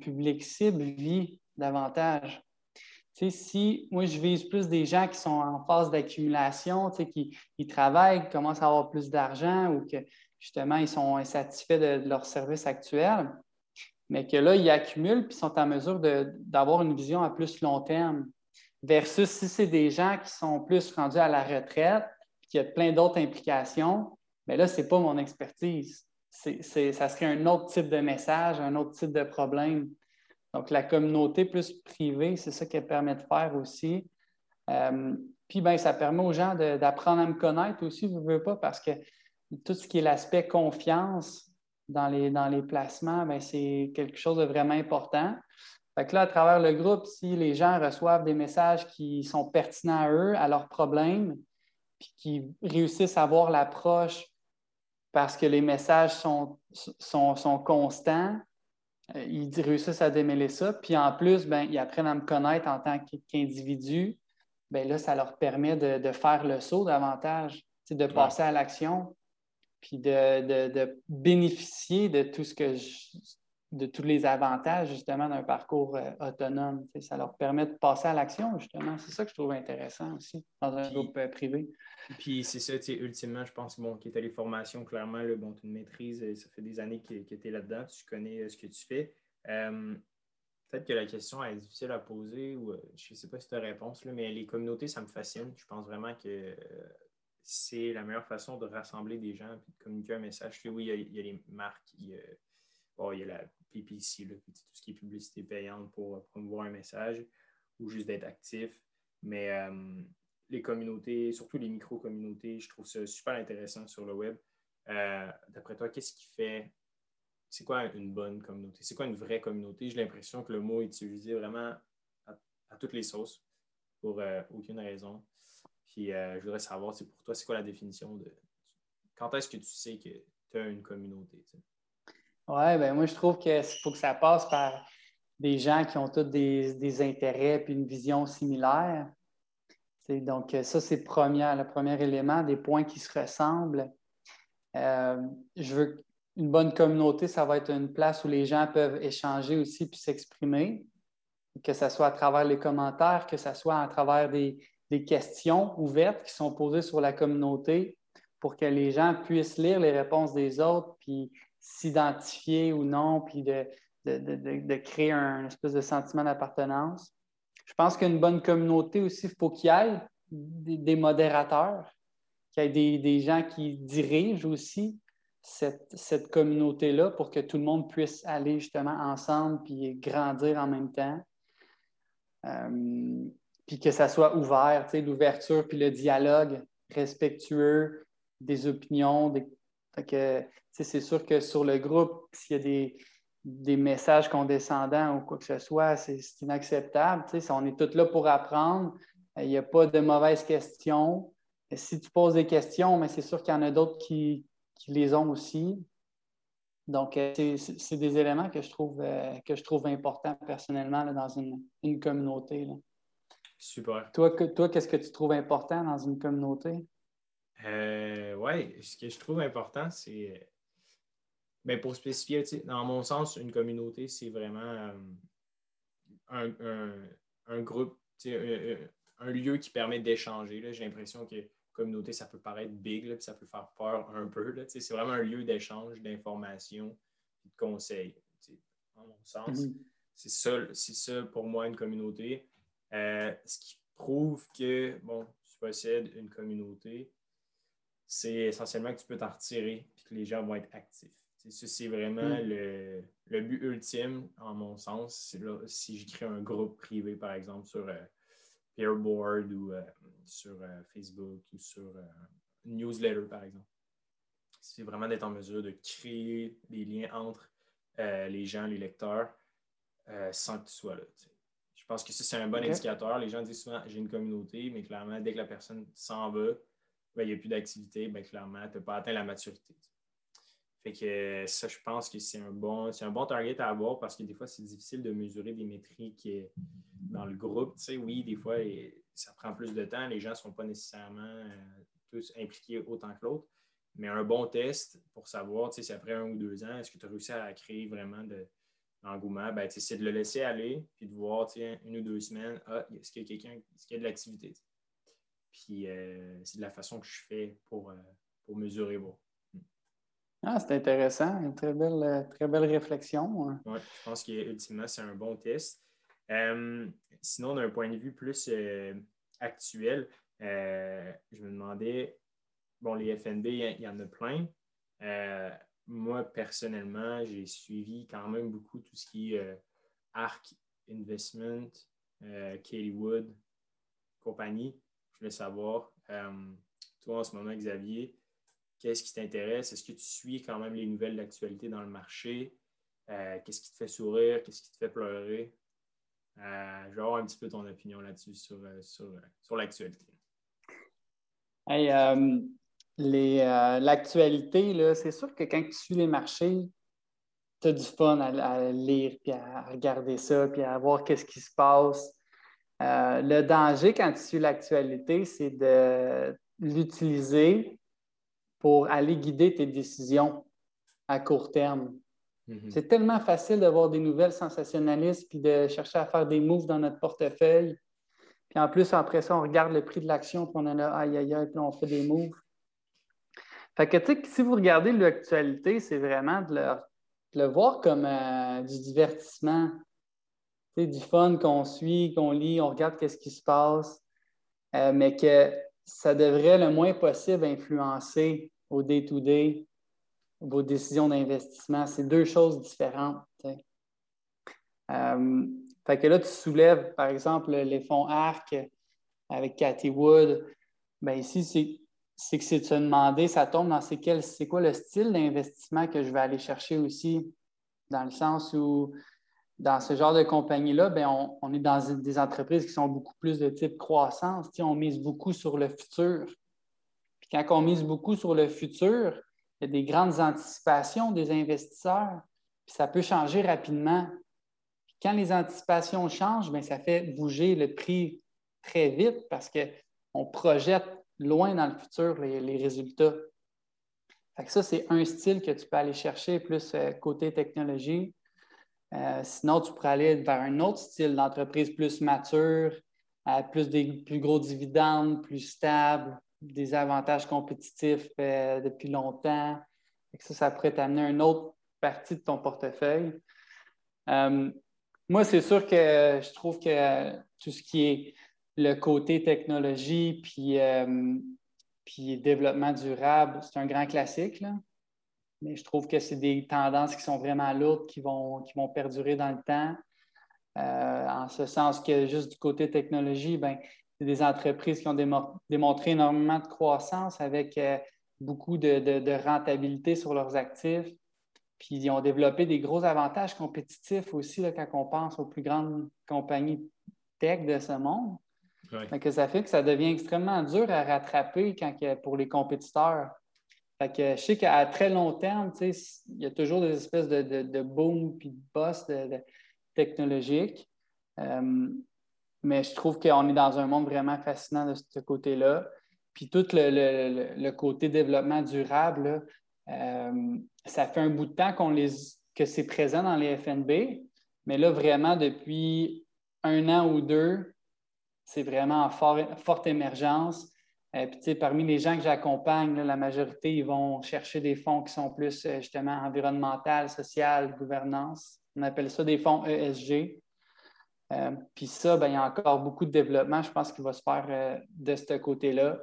public cible vit davantage. Si moi je vise plus des gens qui sont en phase d'accumulation, tu sais, qui, travaillent, qui commencent à avoir plus d'argent ou que justement ils sont insatisfaits de, leur service actuel, mais que là, ils accumulent puis sont en mesure d'avoir une vision à plus long terme. Versus si c'est des gens qui sont plus rendus à la retraite, puis qu'il y a plein d'autres implications, mais là, ce n'est pas mon expertise. ça serait un autre type de message, un autre type de problème. Donc, la communauté plus privée, c'est ça qu'elle permet de faire aussi. Euh, puis, ben, ça permet aux gens d'apprendre à me connaître aussi, vous ne veux pas, parce que tout ce qui est l'aspect confiance dans les, dans les placements, ben, c'est quelque chose de vraiment important. Fait que là, à travers le groupe, si les gens reçoivent des messages qui sont pertinents à eux, à leurs problèmes, puis qui réussissent à voir l'approche parce que les messages sont, sont, constants, euh, ils réussissent à démêler ça. Puis en plus, ben, ils apprennent à me connaître en tant qu'individu. Ben là, ça leur permet de, faire le saut davantage, de passer à l'action, puis de, bénéficier de tout ce que je, de tous les avantages justement d'un parcours euh, autonome. Ça leur permet de passer à l'action, justement. C'est ça que je trouve intéressant aussi dans un groupe euh, privé. Puis c'est ça, ultimement, je pense bon, que tu as les formations, clairement, là, bon, tu maîtrises, ça fait des années que, que tu es là-dedans, tu connais euh, ce que tu fais. Peut-être que la question est difficile à poser ou je ne sais pas si tu as réponse, là, mais les communautés, ça me fascine. Je pense vraiment que c'est la meilleure façon de rassembler des gens et de communiquer un message. Oui, il y a, les marques, il y a, la PPC, tout ce qui est publicité payante pour euh, promouvoir un message ou juste d'être actif. Mais euh, les communautés, surtout les micro-communautés, je trouve ça super intéressant sur le web. Euh, d'après toi, qu'est-ce qui fait. C'est quoi une bonne communauté? C'est quoi une vraie communauté? J'ai l'impression que le mot est utilisé vraiment à, toutes les sauces pour aucune raison. Puis je voudrais savoir, pour toi, c'est quoi la définition de. Quand est-ce que tu sais que tu as une communauté? Oui, ben moi, je trouve qu'il faut que ça passe par des gens qui ont tous des, intérêts et une vision similaire. donc, ça, c'est le premier élément, des points qui se ressemblent. Euh, je veux une bonne communauté, ça va être une place où les gens peuvent échanger aussi puis s'exprimer, que ce soit à travers les commentaires, que ce soit à travers des, des questions ouvertes qui sont posées sur la communauté pour que les gens puissent lire les réponses des autres puis s'identifier ou non, puis de, créer un espèce de sentiment d'appartenance. Je pense qu'une bonne communauté aussi, il faut qu'il y ait des, modérateurs, qu'il y ait des, gens qui dirigent aussi cette, communauté-là pour que tout le monde puisse aller justement ensemble puis grandir en même temps. Euh, puis que ça soit ouvert, l'ouverture puis le dialogue respectueux des opinions, c'est sûr que sur le groupe, s'il y a des, des messages condescendants ou quoi que ce soit, c'est inacceptable. On est tous là pour apprendre. Il n'y a pas de mauvaises questions. si tu poses des questions, mais c'est sûr qu'il y en a d'autres qui, les ont aussi. Donc, euh, c'est des éléments que je trouve, euh, que je trouve importants personnellement dans une, communauté. Super. Toi, toi qu'est-ce que tu trouves important dans une communauté? Euh, oui, ce que je trouve important, c'est. Ben pour spécifier, dans mon sens, une communauté, c'est vraiment euh, un, groupe, un, lieu qui permet d'échanger. J'ai l'impression que communauté, ça peut paraître big, là, puis ça peut faire peur un peu. C'est vraiment un lieu d'échange, d'information, de conseils. Dans mon sens, mm-hmm. c'est ça, ça pour moi une communauté. Euh, ce qui prouve que, bon, tu possèdes une communauté, c'est essentiellement que tu peux t'en retirer et que les gens vont être actifs. C'est vraiment mm. le, but ultime, en mon sens, si j'écris un groupe privé, par exemple, sur euh, Peerboard ou euh, sur euh, Facebook ou sur Newsletter, par exemple. C'est vraiment d'être en mesure de créer des liens entre les gens, les lecteurs, sans que tu sois là. Je pense que ça, c'est un bon indicateur. Les gens disent souvent j'ai une communauté, mais clairement, dès que la personne s'en va, ben, il n'y a plus d'activité, ben, clairement, tu n'as pas atteint la maturité. Fait que ça, je pense que c'est un bon, un bon target à avoir parce que des fois, c'est difficile de mesurer des métriques dans le groupe. oui, des fois, ça prend plus de temps. Les gens ne sont pas nécessairement euh, tous impliqués autant que l'autre. mais un bon test pour savoir si après un ou deux ans, est-ce que tu as réussi à créer vraiment de l'engouement, ben, c'est de le laisser aller, puis de voir une ou deux semaines, ah, est-ce qu'il y a quelqu'un, est-ce qu'il y a de l'activité? Puis euh, c'est de la façon que je fais pour, euh, pour mesurer. Bon. Ah, c'est intéressant, une très belle, très belle réflexion. Hein. Oui, je pense qu'ultimement, c'est un bon test. sinon, d'un point de vue plus actuel, je me demandais, bon, les FNB, il y, en a plein. Euh, moi, personnellement, j'ai suivi quand même beaucoup tout ce qui est euh, ARC Investment, euh, Wood, compagnie. Je voulais savoir, toi en ce moment, Xavier, qu'est-ce qui t'intéresse? Est-ce que tu suis quand même les nouvelles d'actualité dans le marché? qu'est-ce qui te fait sourire? Qu'est-ce qui te fait pleurer? je vais avoir un petit peu ton opinion là-dessus sur, sur, l'actualité. Hey, euh, l'actualité, c'est sûr que quand tu suis les marchés, tu as du fun à, lire, puis à regarder ça, puis à voir qu'est-ce qui se passe. Euh, le danger quand tu suis l'actualité, c'est de l'utiliser pour aller guider tes décisions à court terme. Mm-hmm. C'est tellement facile d'avoir des nouvelles sensationnalistes puis de chercher à faire des moves dans notre portefeuille. Puis en plus, après ça, on regarde le prix de l'action, puis on est là, aïe, aïe, aïe, puis on fait des moves. Fait que, tu sais, si vous regardez l'actualité, c'est vraiment de le, voir comme euh, du divertissement, du fun qu'on suit, qu'on lit, on regarde qu'est-ce qui se passe, euh, mais que ça devrait le moins possible influencer au day-to-day vos décisions d'investissement. C'est deux choses différentes. Euh, fait que là, tu soulèves, par exemple, les fonds ARC avec Cathy Wood. Bien, ici, c'est c'est que c'est de se demander, ça tombe dans c'est, c'est quoi le style d'investissement que je vais aller chercher aussi, dans le sens où dans ce genre de compagnie-là, ben, on, est dans des entreprises qui sont beaucoup plus de type croissance. on mise beaucoup sur le futur. Puis quand on mise beaucoup sur le futur, il y a des grandes anticipations des investisseurs, puis ça peut changer rapidement. quand les anticipations changent, bien, ça fait bouger le prix très vite parce qu'on projette loin dans le futur les, résultats. ça, c'est un style que tu peux aller chercher plus euh, côté technologie. Euh, sinon, tu pourrais aller vers un autre style d'entreprise plus mature, plus des plus gros dividendes, plus stable, des avantages compétitifs euh, depuis longtemps. ça, ça pourrait t'amener une autre partie de ton portefeuille. moi, c'est sûr que je trouve que tout ce qui est le côté technologie puis, euh, puis développement durable, c'est un grand classique. Mais je trouve que c'est des tendances qui sont vraiment lourdes, qui vont, qui vont perdurer dans le temps. Euh, en ce sens que juste du côté technologie, ben, c'est des entreprises qui ont démontré énormément de croissance avec euh, beaucoup de, de, rentabilité sur leurs actifs. Puis ils ont développé des gros avantages compétitifs aussi là, quand on pense aux plus grandes compagnies tech de ce monde ça fait que ça devient extrêmement dur à rattraper quand, pour les compétiteurs. je sais qu'à très long terme, il y a toujours des espèces de, de, boom puis de boss technologiques. Euh, mais je trouve qu'on est dans un monde vraiment fascinant de ce côté-là. Puis tout le, côté développement durable, euh, ça fait un bout de temps les, que c'est présent dans les FNB. Mais là, vraiment, depuis un an ou deux, c'est vraiment en forte émergence. Euh, parmi les gens que j'accompagne, la majorité, ils vont chercher des fonds qui sont plus euh, justement environnemental, social, gouvernance. On appelle ça des fonds ESG. Euh, puis ça, ben, il y a encore beaucoup de développement, je pense, qui va se faire de ce côté-là.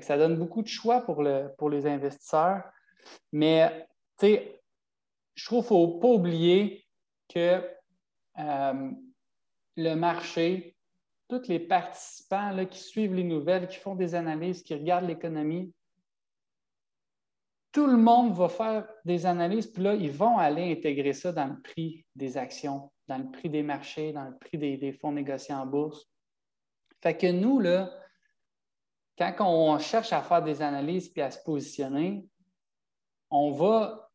ça donne beaucoup de choix pour, le, pour les investisseurs. Mais je trouve qu'il ne faut pas oublier que le marché, tous les participants là, qui suivent les nouvelles, qui font des analyses, qui regardent l'économie, tout le monde va faire des analyses, puis là, ils vont aller intégrer ça dans le prix des actions, dans le prix des marchés, dans le prix des, fonds négociés en bourse. Fait que nous, là, quand on cherche à faire des analyses puis à se positionner, on va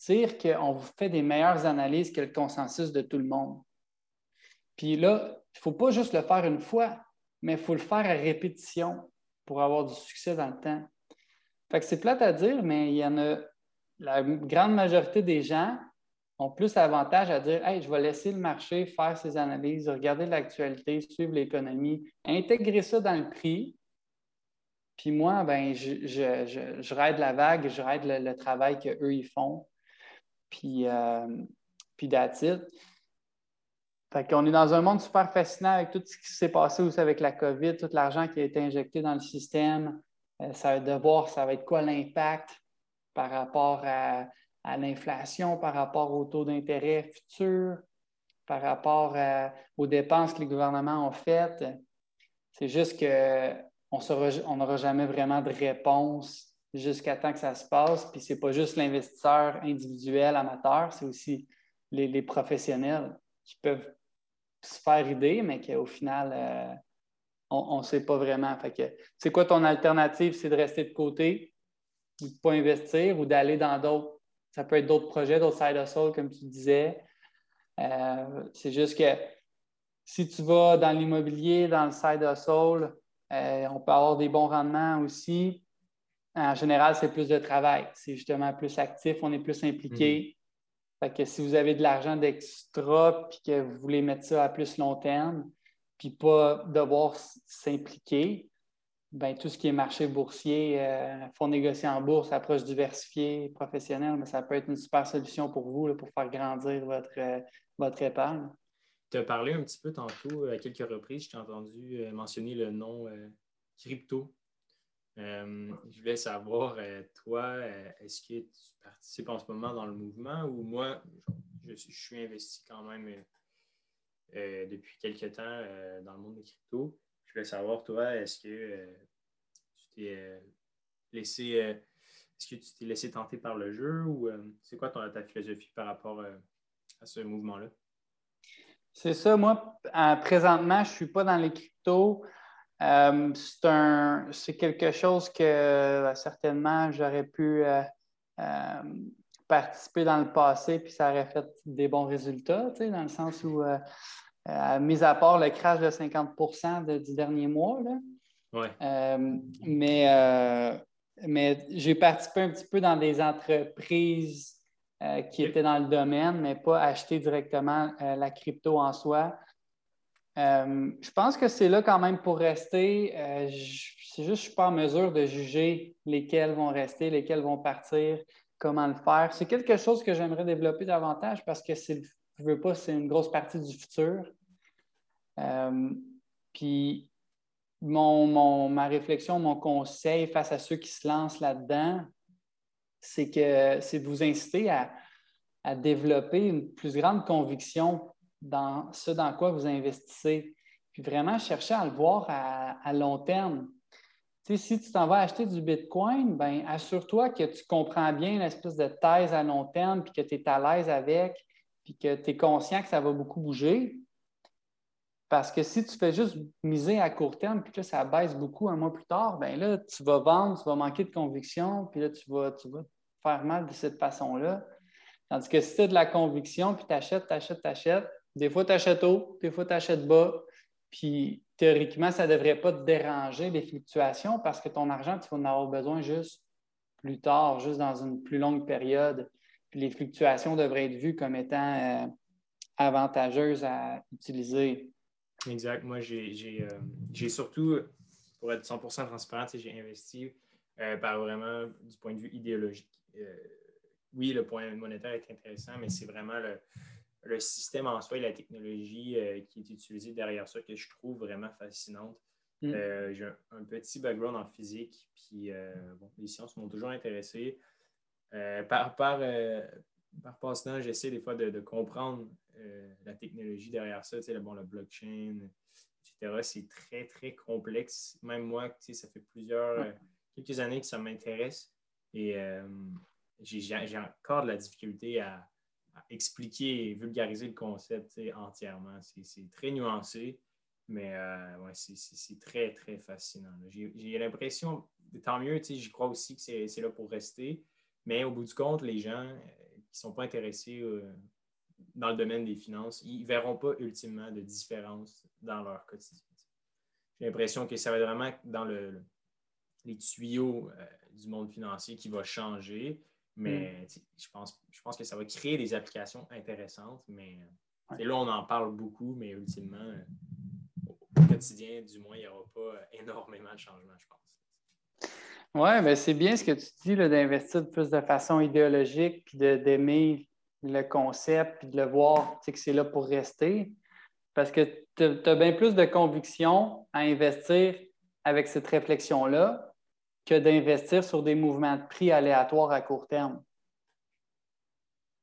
dire qu'on vous fait des meilleures analyses que le consensus de tout le monde. Puis là, il ne faut pas juste le faire une fois, mais il faut le faire à répétition pour avoir du succès dans le temps. Fait que c'est plate à dire, mais il y en a la grande majorité des gens ont plus avantage à dire Hey, je vais laisser le marché faire ses analyses, regarder l'actualité, suivre l'économie, intégrer ça dans le prix. Puis moi, ben, je, je, je, raide la vague, je raide le, travail qu'eux, ils font. Puis, euh, puis. Fait qu'on est dans un monde super fascinant avec tout ce qui s'est passé aussi avec la COVID, tout l'argent qui a été injecté dans le système. Euh, ça va de voir ça va être quoi l'impact par rapport à, l'inflation, par rapport au taux d'intérêt futur, par rapport aux dépenses que les gouvernements ont faites. C'est juste qu'on n'aura jamais vraiment de réponse jusqu'à temps que ça se passe. Puis ce n'est pas juste l'investisseur individuel, amateur, c'est aussi les, professionnels qui peuvent se faire idée, mais qu'au final, euh, on ne sait pas vraiment. c'est quoi ton alternative? C'est de rester de côté, ou de ne pas investir ou d'aller dans d'autres. Ça peut être d'autres projets, d'autres side hustle, comme tu disais. Euh, c'est juste que si tu vas dans l'immobilier, dans le side hustle, euh, on peut avoir des bons rendements aussi. En général, c'est plus de travail. C'est justement plus actif, on est plus impliqué. Que si vous avez de l'argent d'extra puis que vous voulez mettre ça à plus long terme, puis pas devoir s'impliquer, ben, tout ce qui est marché boursier, euh, fonds négociés en bourse, approche diversifiée, professionnelle, mais ça peut être une super solution pour vous pour faire grandir votre, euh, votre épargne. Tu as parlé un petit peu tantôt à quelques reprises, je t'ai entendu euh, mentionner le nom crypto. Je voulais savoir, toi, est-ce que tu participes en ce moment dans le mouvement ou moi, je, je suis investi quand même depuis quelques temps dans le monde des cryptos. Je voulais savoir, toi, est-ce que euh, tu t'es euh, laissé euh, est-ce que tu t'es laissé tenter par le jeu ou c'est quoi ta philosophie par rapport à ce mouvement-là? C'est ça, moi, présentement, je ne suis pas dans les cryptos. C'est quelque chose que certainement j'aurais pu participer dans le passé, puis ça aurait fait des bons résultats, dans le sens où euh, mis à part le crash de 50% du dernier mois. Euh, mais euh, mais j'ai participé un petit peu dans des entreprises qui étaient dans le domaine, mais pas acheter directement la crypto en soi. Je pense que c'est là quand même pour rester. c'est juste que je ne suis pas en mesure de juger lesquels vont rester, lesquels vont partir, comment le faire. C'est quelque chose que j'aimerais développer davantage parce que c'est je veux pas, c'est une grosse partie du futur. Euh, puis mon, ma réflexion, mon conseil face à ceux qui se lancent là-dedans, c'est que c'est de vous inciter à, développer une plus grande conviction dans ce dans quoi vous investissez. Puis vraiment chercher à le voir à, long terme. si tu t'en vas acheter du Bitcoin, ben assure-toi que tu comprends bien l'espèce de thèse à long terme, puis que tu es à l'aise avec, puis que tu es conscient que ça va beaucoup bouger. Parce que si tu fais juste miser à court terme, puis que ça baisse beaucoup un mois plus tard, bien là, tu vas vendre, tu vas manquer de conviction, puis là, tu vas, tu vas faire mal de cette façon-là. Tandis que si tu as de la conviction, puis tu achètes, tu achètes, tu achètes, des fois tu achètes haut, des fois tu achètes bas, puis théoriquement, ça ne devrait pas te déranger les fluctuations parce que ton argent, tu vas en avoir besoin juste plus tard, juste dans une plus longue période les fluctuations devraient être vues comme étant euh, avantageuses à utiliser. Exact. Moi, j'ai euh, surtout, pour être 100% transparent, j'ai investi euh, par vraiment du point de vue idéologique. oui, le point monétaire est intéressant, mais c'est vraiment le, système en soi et la technologie qui est utilisée derrière ça que je trouve vraiment fascinante. Mm. j'ai un, petit background en physique, puis les sciences m'ont toujours intéressé. Euh, par, par, euh, par passe-temps, j'essaie des fois de, comprendre euh, la technologie derrière ça, le, bon, le blockchain, etc. C'est très, très complexe. Même moi, ça fait plusieurs, quelques années que ça m'intéresse et j'ai encore de la difficulté à, expliquer et vulgariser le concept entièrement. C'est très nuancé, mais c'est très, très fascinant. J'ai l'impression, tant mieux, j'y crois aussi que c'est là pour rester. Mais au bout du compte, les gens euh, qui ne sont pas intéressés euh, dans le domaine des finances, ils ne verront pas ultimement de différence dans leur quotidien. J'ai l'impression que ça va être vraiment dans le, les tuyaux, euh, du monde financier qui va changer. Mais mm. je, pense, je pense que ça va créer des applications intéressantes. Mais là, on en parle beaucoup, mais ultimement, au quotidien, du moins, il n'y aura pas énormément de changements, je pense. Oui, mais ben, c'est bien ce que tu dis d'investir plus de façon idéologique, puis d'aimer le concept, puis de le voir que c'est là pour rester. Parce que tu as bien plus de conviction à investir avec cette réflexion-là que d'investir sur des mouvements de prix aléatoires à court terme.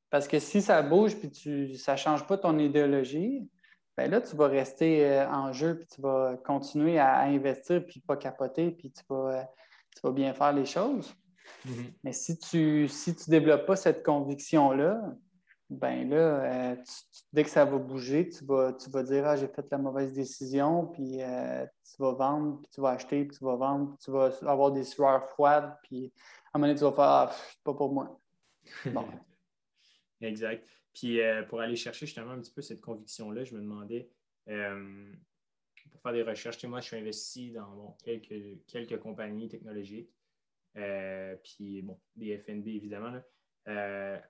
Parce que si ça bouge puis tu, ça ne change pas ton idéologie, ben là, tu vas rester euh, en jeu puis tu vas continuer à, investir puis pas capoter puis tu vas, euh, tu vas bien faire les choses. Mm-hmm. Mais si tu si tu développes pas cette conviction-là, ben là, euh, dès que ça va bouger, tu vas, tu vas dire Ah, j'ai fait la mauvaise décision, puis euh, tu vas vendre, puis tu vas acheter, puis tu vas vendre, puis tu vas avoir des sueurs froides, puis à un moment donné, tu vas faire Ah, pas pour moi. exact. Puis euh, pour aller chercher justement un petit peu cette conviction-là, je me demandais, pour faire des recherches, moi, je suis investi dans quelques, quelques compagnies technologiques, puis bon, des FNB évidemment. Là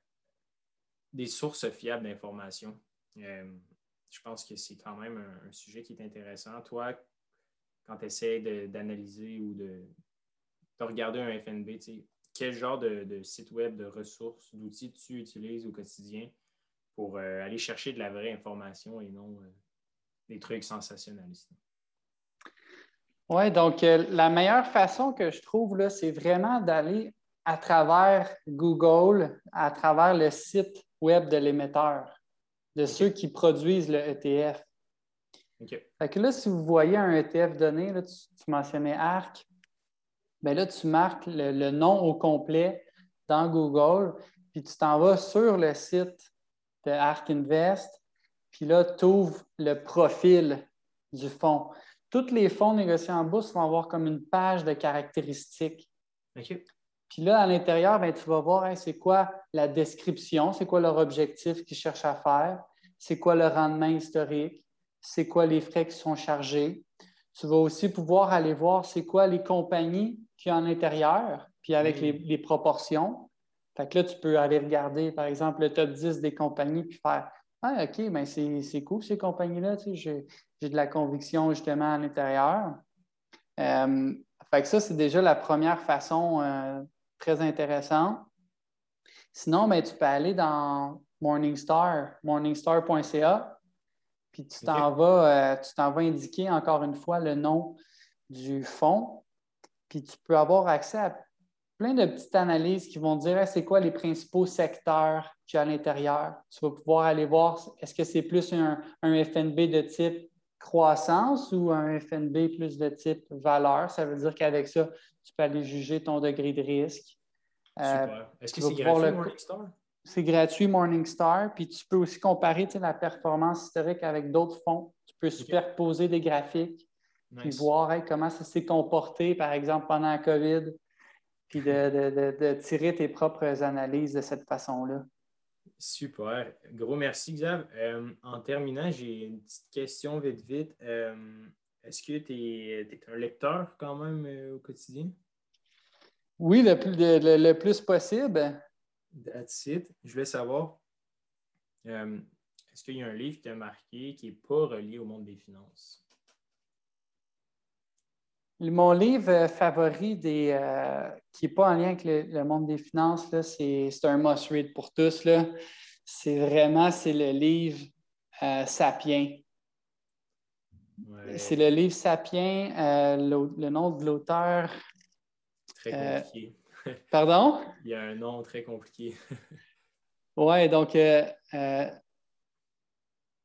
des sources fiables d'informations. Euh, je pense que c'est quand même un, sujet qui est intéressant. Toi, quand tu essaies d'analyser ou de, regarder un FNB, quel genre de, site web, de ressources, d'outils tu utilises au quotidien pour euh, aller chercher de la vraie information et non euh, des trucs sensationnalistes? Oui, donc la meilleure façon que je trouve, c'est vraiment d'aller à travers Google, à travers le site web de l'émetteur, de ceux qui produisent le ETF. Fait que là, si vous voyez un ETF donné, là, tu, mentionnais ARC, bien là, tu marques le, nom au complet dans Google, puis tu t'en vas sur le site de ARC Invest, puis là, tu ouvres le profil du fonds. Tous les fonds négociés en bourse vont avoir comme une page de caractéristiques. Puis là, à l'intérieur, ben, tu vas voir c'est quoi la description, c'est quoi leur objectif qu'ils cherchent à faire, c'est quoi le rendement historique, c'est quoi les frais qui sont chargés. Tu vas aussi pouvoir aller voir c'est quoi les compagnies qui ont à l'intérieur, puis avec mm. les, proportions. Fait que là, tu peux aller regarder, par exemple, le top 10 des compagnies, puis faire Ah, OK, ben c'est cool ces compagnies-là, tu sais, j'ai de la conviction justement à l'intérieur. Euh, fait que ça, c'est déjà la première façon euh, très intéressant. Sinon, ben, tu peux aller dans Morningstar, morningstar.ca, puis tu t'en vas, euh, tu t'en vas indiquer encore une fois le nom du fonds, puis tu peux avoir accès à plein de petites analyses qui vont dire c'est quoi les principaux secteurs qu'il y a à l'intérieur? Tu vas pouvoir aller voir est-ce que c'est plus un, un FNB de type croissance ou un FNB plus de type valeur? Ça veut dire qu'avec ça, tu peux aller juger ton degré de risque. Euh, Super. Est-ce que c'est gratuit Morningstar? C'est gratuit Morningstar. Puis tu peux aussi comparer la performance historique avec d'autres fonds. Tu peux superposer des graphiques puis voir comment ça s'est comporté, par exemple, pendant la COVID, puis de tirer tes propres analyses de cette façon-là. Super. Gros merci, Xav. Euh, en terminant, j'ai une petite question vite, vite. Euh, est-ce que tu es, un lecteur quand même euh, au quotidien? Oui, le plus, le, plus possible. That's it. Je voulais savoir, est-ce qu'il y a un livre qui t'a marqué qui n'est pas relié au monde des finances? Mon livre favori des, qui n'est pas en lien avec le, monde des finances, c'est un must-read pour tous. C'est vraiment c'est le livre euh, C'est le livre Sapiens, euh, le, nom de l'auteur. Très euh, compliqué. pardon? Il y a un nom très compliqué. oui, donc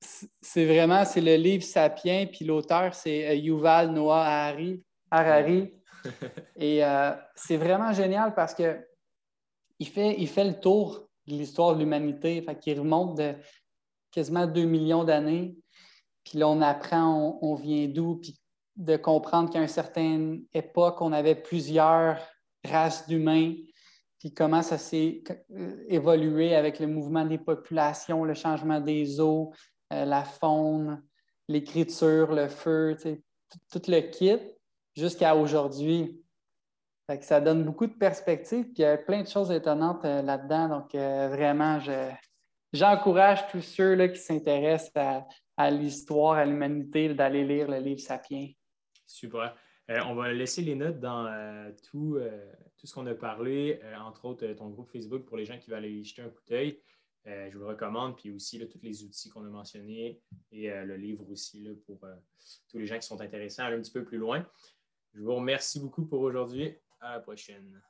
c'est vraiment c'est le livre Sapiens, puis l'auteur, c'est Yuval Noah Harari. Harari. Et euh, c'est vraiment génial parce que il fait, il fait le tour de l'histoire de l'humanité. Il remonte de quasiment 2 millions d'années. Puis là, on apprend, on, vient d'où, puis de comprendre qu'à une certaine époque, on avait plusieurs races d'humains, puis comment ça s'est euh, évolué avec le mouvement des populations, le changement des eaux, euh, la faune, l'écriture, le feu, tout le kit jusqu'à aujourd'hui. ça donne beaucoup de perspectives, puis il y a plein de choses étonnantes là-dedans. Donc, vraiment, j'encourage tous ceux là, qui s'intéressent à, l'histoire, à l'humanité, d'aller lire le livre Sapiens. Super. on va laisser les notes dans tout, tout ce qu'on a parlé, entre autres ton groupe Facebook pour les gens qui veulent aller y jeter un coup d'œil. Euh, je vous le recommande. Puis aussi, tous les outils qu'on a mentionnés et euh, le livre aussi pour euh, tous les gens qui sont intéressés à aller un petit peu plus loin. Je vous remercie beaucoup pour aujourd'hui. À la prochaine.